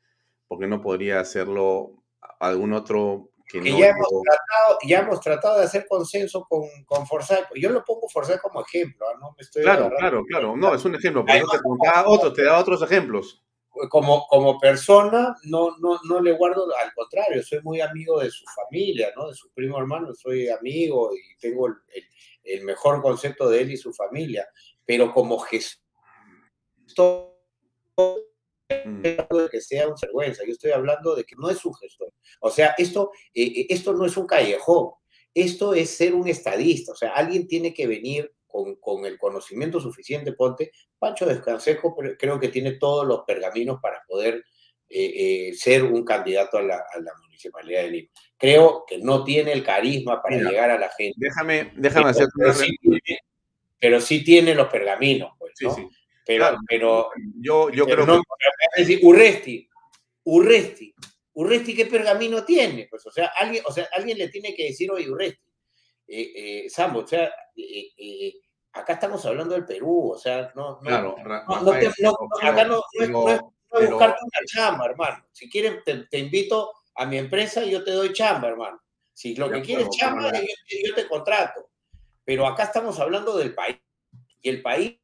¿Por qué no podría hacerlo algún otro que, no, ya, hemos tratado, ya hemos tratado de hacer consenso con, con Forsyth. Yo lo pongo Forsyth como ejemplo, ¿ah? ¿no? Me estoy claro, claro, claro. No, es un ejemplo. Pero te, otros, te da otros ejemplos como, como persona no, no, no le guardo, al contrario, soy muy amigo de su familia, ¿no? De su primo hermano, soy amigo y tengo el, el mejor concepto de él y su familia, pero como gestor, mm. de que sea un vergüenza, yo estoy hablando de que no es un gestor. O sea, esto, eh, eh, esto no es un callejón, esto es ser un estadista, o sea, alguien tiene que venir con, el conocimiento suficiente, ponte, Pancho Descansejo creo que tiene todos los pergaminos para poder eh, eh, ser un candidato a la, municipalidad de Lima. Creo que no tiene el carisma para llegar a la gente. Déjame, déjame hacer pero, sí tiene, pero sí tiene los pergaminos, pues, ¿no? Sí, sí. Pero, pero yo, yo creo que... Es decir, Urresti, Urresti, Urresti, ¿qué pergamino tiene? Pues, o sea, alguien, o sea, alguien le tiene que decir, oye, Urresti, eh, eh, Sambo, o sea, eh, acá estamos hablando del Perú, o sea, no, no, acá no, es buscarte una chamba, hermano. Si quieres, te, invito a mi empresa y yo te doy chamba, hermano. Si lo que quieres chamba, yo, te contrato. Pero acá estamos hablando del país. Y el país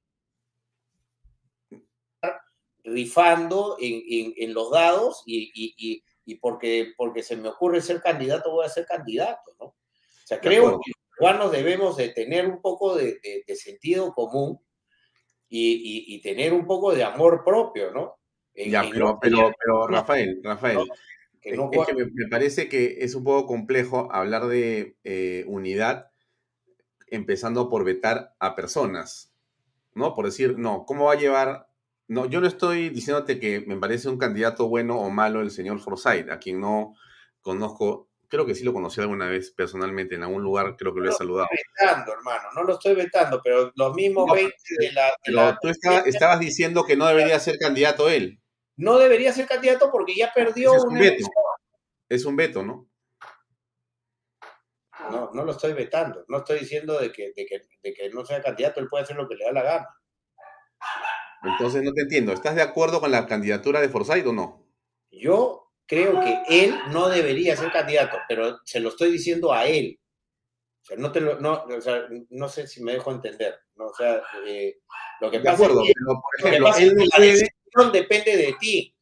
rifando en, los dados y, porque, porque se me ocurre ser candidato, voy a ser candidato, ¿no? O sea, creo que peruanos debemos de tener un poco de, sentido común y, tener un poco de amor propio, ¿no? ya, pero, pero, Rafael, Rafael, es que me, parece que es un poco complejo hablar de eh, unidad empezando por vetar a personas, ¿no? Por decir, no, ¿cómo va a llevar? No, yo no estoy diciéndote que me parece un candidato bueno o malo el señor Forsyth, a quien no conozco creo que sí lo conocí alguna vez personalmente en algún lugar, creo que lo he saludado. No lo estoy vetando, hermano, no lo estoy vetando, pero los mismos 20 de la... tú estabas diciendo que no debería ser candidato él. No debería ser candidato porque ya perdió es un veto. Es un veto, ¿no? No, no lo estoy vetando. No estoy diciendo de que, de que, de que no sea candidato, él puede hacer lo que le da la gana. Entonces no te entiendo. ¿Estás de acuerdo con la candidatura de Forsyth o no? Yo creo que él no debería ser candidato, pero se lo estoy diciendo a él. O sea, no, te lo, no, o sea, no sé si me dejo entender. ¿no? O sea, eh, lo que pasa es que, por ejemplo, la decisión depende de ti.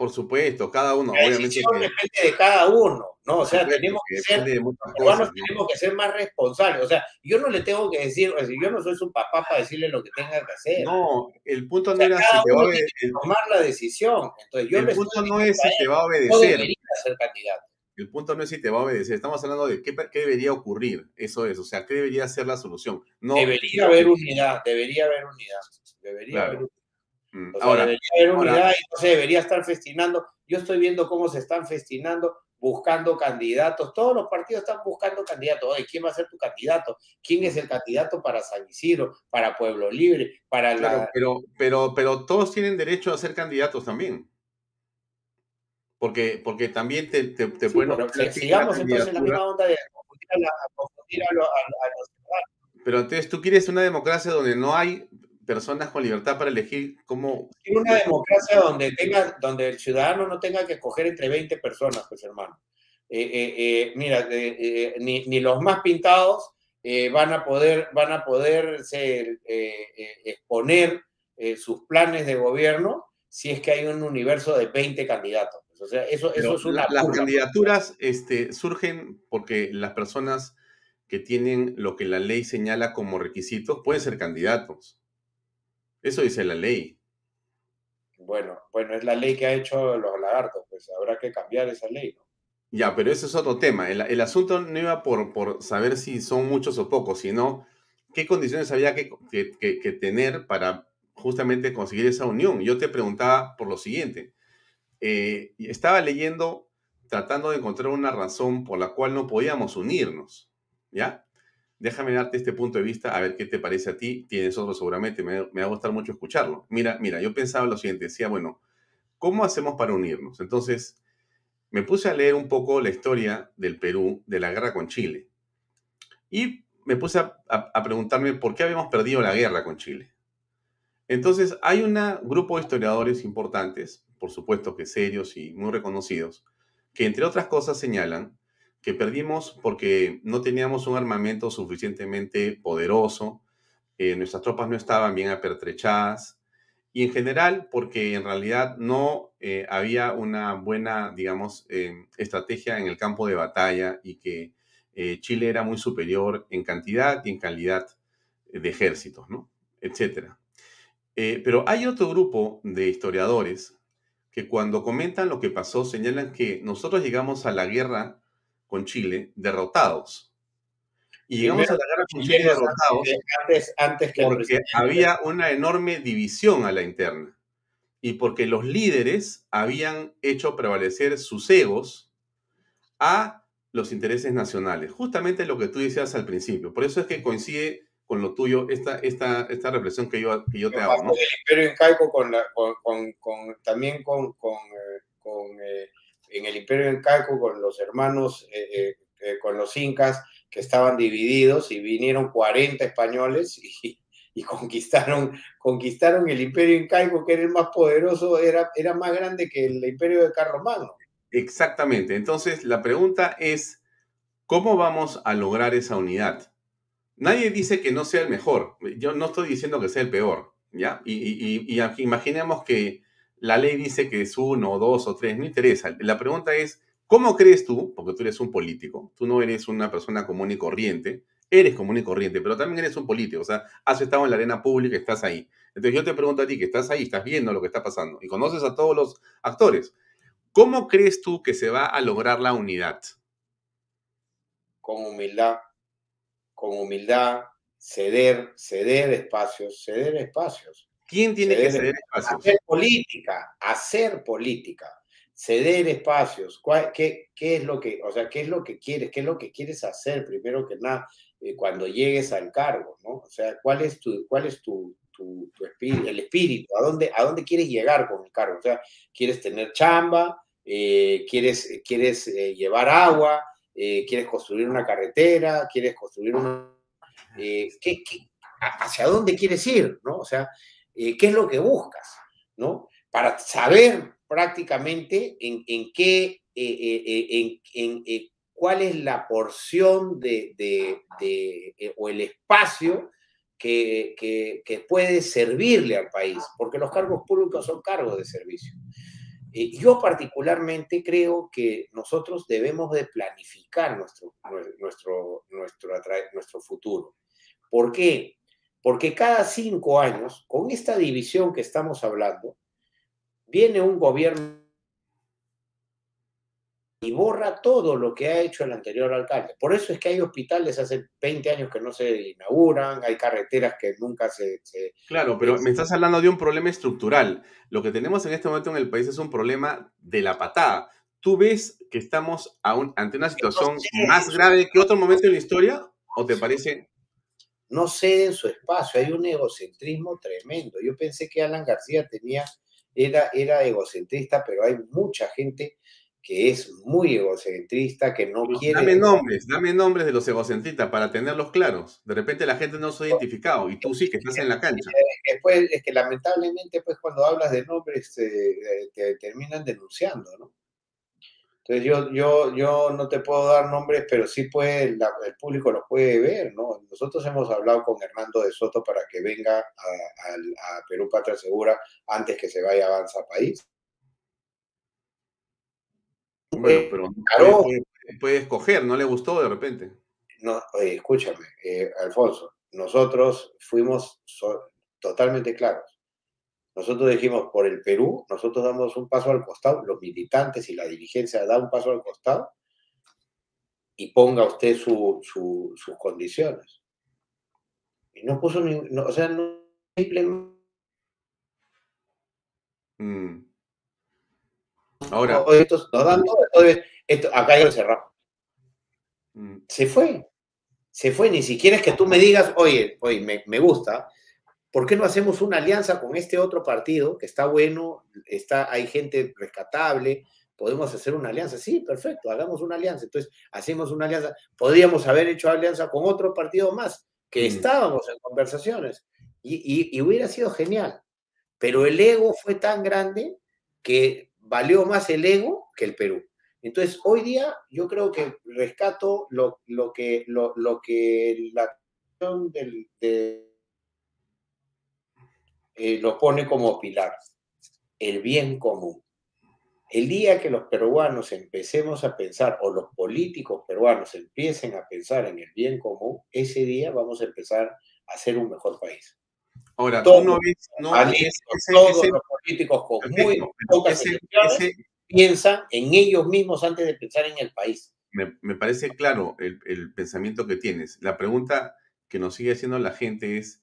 Por supuesto, cada uno, la obviamente. depende de cada uno, ¿no? O sea, tenemos que, ser, tenemos que ser más responsables. O sea, yo no le tengo que decir, o sea, yo no soy su papá para decirle lo que tenga que hacer. No, el punto no era si te va a obedecer. tomar la decisión. Entonces, yo el punto no es si te va a obedecer. ser candidato. El punto no es si te va a obedecer, estamos hablando de qué, qué, debería ocurrir, eso es, o sea, qué debería ser la solución. No, debería haber unidad, debería haber unidad, debería haber unidad. Mm, ahora, debería haber unidad y no se debería estar festinando. Yo estoy viendo cómo se están festinando, buscando candidatos. Todos los partidos están buscando candidatos. Oye, ¿quién va a ser tu candidato? ¿Quién es el candidato para San Isidro, para Pueblo Libre, para la... pero, pero, pero todos tienen derecho a ser candidatos también. Porque, porque también te, te, te pueden... sigamos entonces en la misma onda de confundir a, los Pero entonces tú quieres una democracia donde no hay personas con libertad para elegir cómo... una democracia donde, tenga, donde el ciudadano no tenga que escoger entre 20 personas, pues hermano. Eh, eh, eh, mira, ni, ni, los más pintados van a poder, van a poder ser, exponer sus planes de gobierno si es que hay un universo de 20 candidatos. O sea, eso, eso es una... las candidaturas este, surgen porque las personas que tienen lo que la ley señala como requisitos pueden ser candidatos. Eso dice la ley. Bueno, bueno, es la ley que ha hecho los lagartos, pues habrá que cambiar esa ley, ¿no? Ya, pero ese es otro tema. El, asunto no iba por, por, saber si son muchos o pocos, sino qué condiciones había que, que, tener para justamente conseguir esa unión. Yo te preguntaba por lo siguiente. eh, estaba leyendo, tratando de encontrar una razón por la cual no podíamos unirnos, ¿ya? Déjame darte este punto de vista, a ver qué te parece a ti. Tienes otro seguramente, me, va a gustar mucho escucharlo. Mira, mira, yo pensaba lo siguiente, decía, bueno, ¿cómo hacemos para unirnos? Entonces, me puse a leer un poco la historia del Perú, de la guerra con Chile. Y me puse a, preguntarme por qué habíamos perdido la guerra con Chile. Entonces, hay un grupo de historiadores importantes, por supuesto que serios y muy reconocidos, que entre otras cosas señalan que perdimos porque no teníamos un armamento suficientemente poderoso, eh, nuestras tropas no estaban bien apertrechadas, y en general porque en realidad no eh, había una buena, digamos, eh, estrategia en el campo de batalla y que eh, Chile era muy superior en cantidad y en calidad de ejércitos, ¿no? Etcétera. pero hay otro grupo de historiadores que cuando comentan lo que pasó señalan que nosotros llegamos a la guerra con Chile derrotados y llegamos a la guerra con Chile derrotados antes, que porque había una enorme división a la interna y porque los líderes habían hecho prevalecer sus egos a los intereses nacionales. Justamente lo que tú decías al principio. Por eso es que coincide con lo tuyo esta, esta, esta reflexión que yo, que yo te hago. ¿no? El imperio incaico con, con, con, también con, eh, eh, en el imperio incaico con los hermanos, eh, con los incas, que estaban divididos y vinieron 40 españoles y, conquistaron, conquistaron el imperio incaico, que era el más poderoso, era, era más grande que el imperio de Carlomagno. Exactamente. Entonces, la pregunta es, ¿cómo vamos a lograr esa unidad? Nadie dice que no sea el mejor. Yo no estoy diciendo que sea el peor, ¿ya? Y imaginemos que la ley dice que es uno, dos o tres, no interesa. La pregunta es, ¿Cómo crees tú, porque tú eres un político, tú no eres una persona común y corriente, eres común y corriente, pero también eres un político, o sea, has estado en la arena pública, estás ahí. Entonces yo te pregunto a ti, que estás ahí, estás viendo lo que está pasando y conoces a todos los actores, ¿cómo crees tú que se va a lograr la unidad? Con humildad, con humildad, ceder, ceder espacios, ceder espacios. ¿Quién tiene que ceder espacios? Hacer política, hacer política. Ceder espacios, qué, qué, es lo que, o sea, qué es lo que quieres, qué es lo que quieres hacer primero que nada eh, cuando llegues al cargo, ¿no? O sea, cuál es tu, cuál es tu, tu, espíritu, el espíritu, ¿A dónde, a dónde quieres llegar con el cargo, o sea, quieres tener chamba, eh, quieres, quieres eh, llevar agua, quieres construir una carretera, quieres construir una... ¿qué, qué, hacia dónde quieres ir, ¿no? O sea, ¿qué es lo que buscas, ¿no? Para saber prácticamente en, qué, eh, eh, eh, en, cuál es la porción de, o el espacio que, puede servirle al país, porque los cargos públicos son cargos de servicio. yo particularmente creo que nosotros debemos de planificar nuestro, nuestro, nuestro futuro. ¿Por qué? Porque cada cinco años, con esta división que estamos hablando, viene un gobierno y borra todo lo que ha hecho el anterior alcalde. Por eso es que hay hospitales hace 20 años que no se inauguran, hay carreteras que nunca se... claro, pero me estás hablando de un problema estructural. Lo que tenemos en este momento en el país es un problema de la patada. ¿Tú ves que estamos ante una situación más grave que otro momento en la historia? ¿O te parece? No cede su espacio, hay un egocentrismo tremendo. Yo pensé que Alan García tenía era, era egocentrista, pero hay mucha gente que es muy egocentrista, que no quiere... Dame nombres, dame nombres de los egocentristas para tenerlos claros. De repente la gente no se ha identificado y tú sí que estás en la cancha. Después, es que lamentablemente, pues cuando hablas de nombres te, te terminan denunciando, ¿no? Entonces yo, yo, yo no te puedo dar nombres, pero sí puede, el público los puede ver, ¿no? Nosotros hemos hablado con Hernando de Soto para que venga a, Perú Patria Segura antes que se vaya a Avanza País. Bueno, pero puede, escoger, ¿no le gustó de repente? No, escúchame, eh, Alfonso, nosotros fuimos totalmente claros. Nosotros dijimos, por el Perú, nosotros damos un paso al costado, los militantes y la dirigencia da un paso al costado y ponga usted sus condiciones. Y no puso ni, o sea, no simplemente... Mm. Ahora. Estos nos dan todo, esto, acá hay que cerrar. Mm. Se fue. Se fue. Ni siquiera es que tú me digas, oye, oye, me, me gusta, ¿por qué no hacemos una alianza con este otro partido que está bueno, está, hay gente rescatable, podemos hacer una alianza? Sí, perfecto, hagamos una alianza. Entonces, hacemos una alianza. Podríamos haber hecho alianza con otro partido más, que mm. estábamos en conversaciones, y, y hubiera sido genial. Pero el ego fue tan grande que valió más el ego que el Perú. Entonces, hoy día yo creo que rescato lo, lo que, lo, lo, que la del, de, eh, lo pone como pilar, el bien común. El día que los peruanos empecemos a pensar, o los políticos peruanos empiecen a pensar en el bien común, ese día vamos a empezar a ser un mejor país. Ahora, tú no ves, no, todos los políticos con muy pocas piensan en ellos mismos antes de pensar en el país. Me, parece claro el, el, pensamiento que tienes. La pregunta que nos sigue haciendo la gente es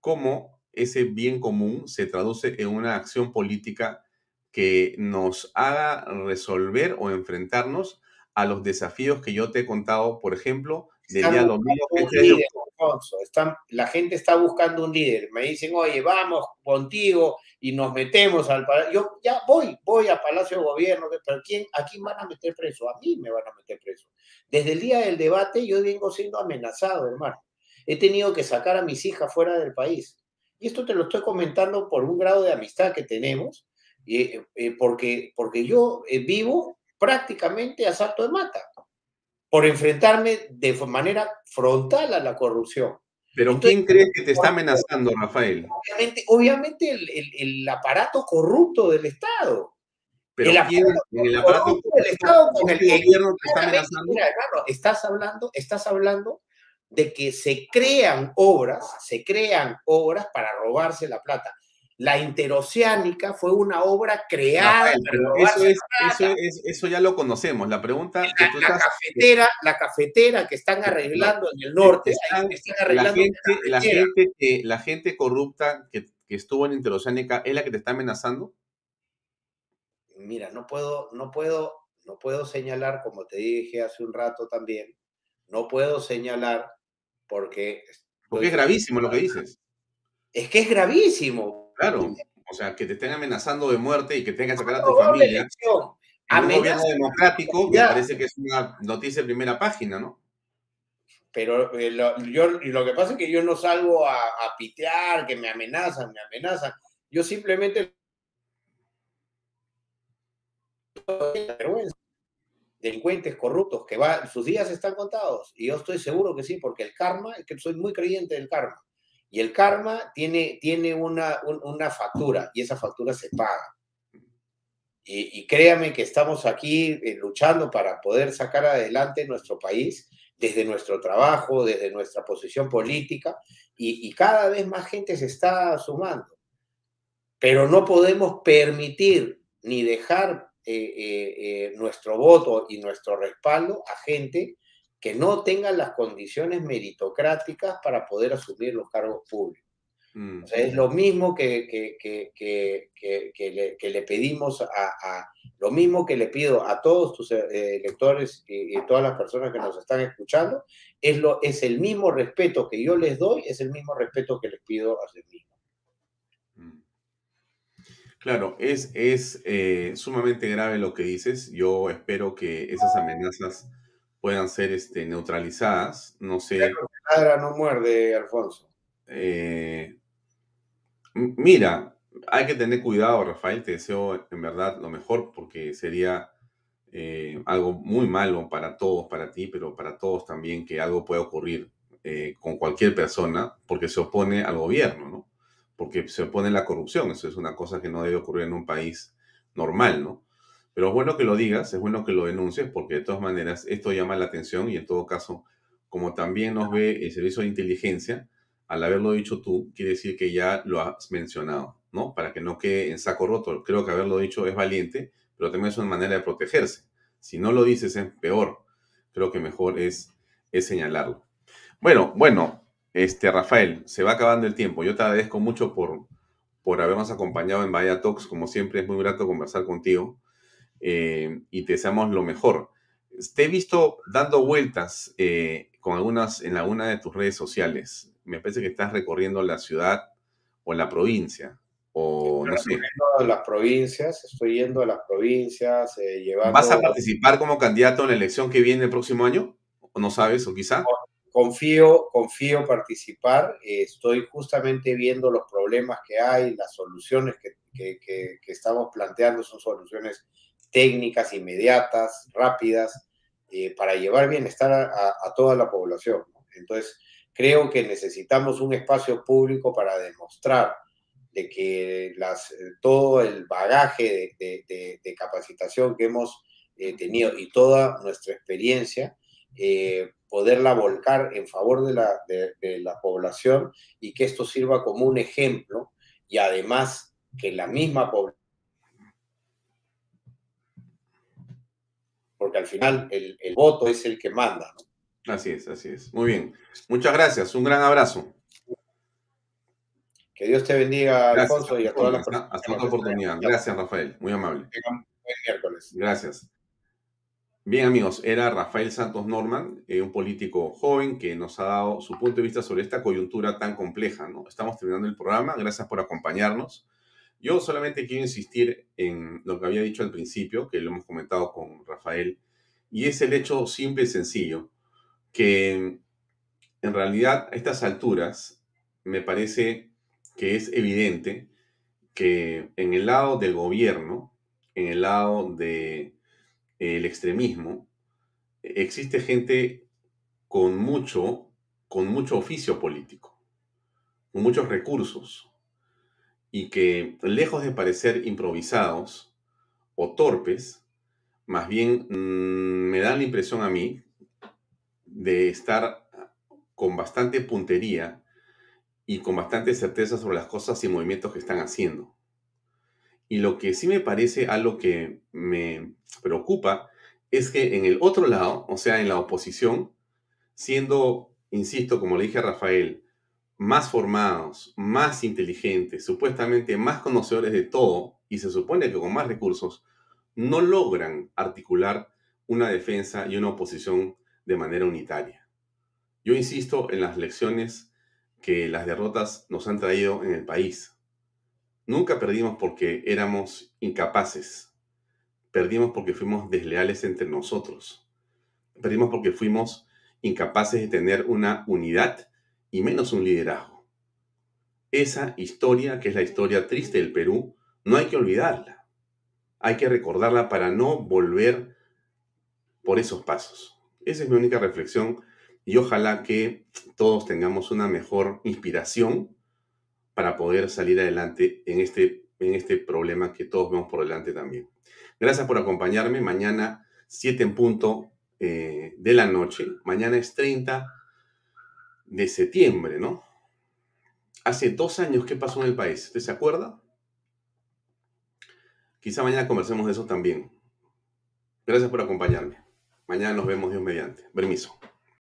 cómo ese bien común se traduce en una acción política que nos haga resolver o enfrentarnos a los desafíos que yo te he contado, por ejemplo, del día domingo. Están, la gente está buscando un líder. Me dicen, oye, vamos contigo y nos metemos al palacio. Yo ya voy, voy a Palacio de Gobierno, pero ¿quién, ¿a quién van a meter preso? A mí me van a meter preso. Desde el día del debate yo vengo siendo amenazado, hermano. He tenido que sacar a mis hijas fuera del país. Y esto te lo estoy comentando por un grado de amistad que tenemos, eh, eh, porque, porque yo eh, vivo prácticamente a salto de mata por enfrentarme de manera frontal a la corrupción. Pero ¿quién crees que te está amenazando, Rafael? Obviamente, obviamente el, aparato corrupto del Estado. Pero el aparato, el aparato del Estado con el, gobierno te está amenazando. Mira, hermano, estás hablando, estás hablando de que se crean obras, se crean obras para robarse la plata. La interoceánica fue una obra creada. eso, ya lo conocemos. La pregunta la, que tú la cafetera, la cafetera que están arreglando en el norte, la, gente, que, la gente corrupta que, estuvo en interoceánica es la que te está amenazando. Mira, no puedo, no puedo, no puedo señalar, como te dije hace un rato también, no puedo señalar porque. Porque es gravísimo lo que dices. Es que es gravísimo. Claro, o sea, que te estén amenazando de muerte y que tengan que sacar a tu familia. En un gobierno democrático, me parece que es una noticia de primera página, ¿no? Pero eh, lo, yo, lo que pasa es que yo no salgo a, a pitear, que me amenazan, me amenazan. Yo simplemente delincuentes corruptos que va, sus días están contados. Y yo estoy seguro que sí, porque el karma, es que soy muy creyente del karma. Y el karma tiene, tiene una, una factura y esa factura se paga. Y, créame que estamos aquí eh, luchando para poder sacar adelante nuestro país desde nuestro trabajo, desde nuestra posición política, y, cada vez más gente se está sumando. Pero no podemos permitir ni dejar eh, eh, nuestro voto y nuestro respaldo a gente que no tengan las condiciones meritocráticas para poder asumir los cargos públicos. Mm. es lo mismo que, que, que, le, pedimos a, lo mismo que le pido a todos tus eh, lectores y, todas las personas que nos están escuchando, es, lo, es el mismo respeto que yo les doy, es el mismo respeto que les pido a sí mismo. Claro, es, es eh, sumamente grave lo que dices. Yo espero que esas amenazas puedan ser este, neutralizadas. No sé. no muerde, Alfonso. Eh, mira, hay que tener cuidado, Rafael. Te deseo en verdad lo mejor porque sería eh, algo muy malo para todos, para ti, pero para todos también que algo pueda ocurrir con cualquier persona porque se opone al gobierno, ¿no? Porque se opone a la corrupción. Eso es una cosa que no debe ocurrir en un país normal, ¿no? Pero es bueno que lo digas, es bueno que lo denuncies, porque de todas maneras esto llama la atención y en todo caso, como también nos ve el servicio de inteligencia, al haberlo dicho tú, quiere decir que ya lo has mencionado, ¿no? Para que no quede en saco roto. Creo que haberlo dicho es valiente, pero también es una manera de protegerse. Si no lo dices es peor. Creo que mejor es, es señalarlo. Bueno, bueno, este Rafael, se va acabando el tiempo. Yo te agradezco mucho por, por habernos acompañado en Vaya Talks. Como siempre, es muy grato conversar contigo. eh, y te deseamos lo mejor. Te he visto dando vueltas eh, con algunas en alguna de tus redes sociales. Me parece que estás recorriendo la ciudad o la provincia. O no sé. a las provincias, estoy yendo a las provincias, eh, llevando... ¿Vas a participar como candidato en la elección que viene el próximo año? ¿O no sabes? ¿O quizá? Confío, confío participar. Eh, estoy justamente viendo los problemas que hay, las soluciones que, estamos planteando son soluciones técnicas, inmediatas, rápidas, eh, para llevar bienestar a, toda la población. Entonces, creo que necesitamos un espacio público para demostrar de que las, todo el bagaje de, capacitación que hemos eh, tenido y toda nuestra experiencia eh, poderla volcar en favor de la, de, la población y que esto sirva como un ejemplo y además que la misma población porque al final el, voto es el que manda. Así es, así es. Muy bien. Muchas gracias. Un gran abrazo. Que Dios te bendiga, Alfonso, y a todas las personas. Hasta otra oportunidad. Gracias, Rafael. Muy amable. Buen miércoles. Gracias. Bien amigos, era Rafael Santos Norman, eh, un político joven que nos ha dado su punto de vista sobre esta coyuntura tan compleja. ¿no? Estamos terminando el programa, gracias por acompañarnos. Yo solamente quiero insistir en lo que había dicho al principio, que lo hemos comentado con Rafael, y es el hecho simple y sencillo, que en realidad a estas alturas me parece que es evidente que en el lado del gobierno, en el lado de el extremismo, existe gente con mucho, con mucho oficio político, con muchos recursos, y que lejos de parecer improvisados o torpes, más bien mm, me da la impresión a mí de estar con bastante puntería y con bastante certeza sobre las cosas y movimientos que están haciendo. Y lo que sí me parece algo que me preocupa es que en el otro lado, o sea, en la oposición, siendo, insisto, como le dije a Rafael, más formados, más inteligentes, supuestamente más conocedores de todo, y se supone que con más recursos, no logran articular una defensa y una oposición de manera unitaria. Yo insisto en las lecciones que las derrotas nos han traído en el país. Nunca perdimos porque éramos incapaces. Perdimos porque fuimos desleales entre nosotros. Perdimos porque fuimos incapaces de tener una unidad y menos un liderazgo. Esa historia, que es la historia triste del Perú, no hay que olvidarla. Hay que recordarla para no volver por esos pasos. Esa es mi única reflexión y ojalá que todos tengamos una mejor inspiración para poder salir adelante en este, en este problema que todos vemos por delante también. Gracias por acompañarme. Mañana, 7 en punto eh, de la noche. Mañana es 30 de septiembre, ¿no? Hace dos años, ¿qué pasó en el país? ¿Usted se acuerda? Quizá mañana conversemos de eso también. Gracias por acompañarme. Mañana nos vemos, Dios mediante. Permiso.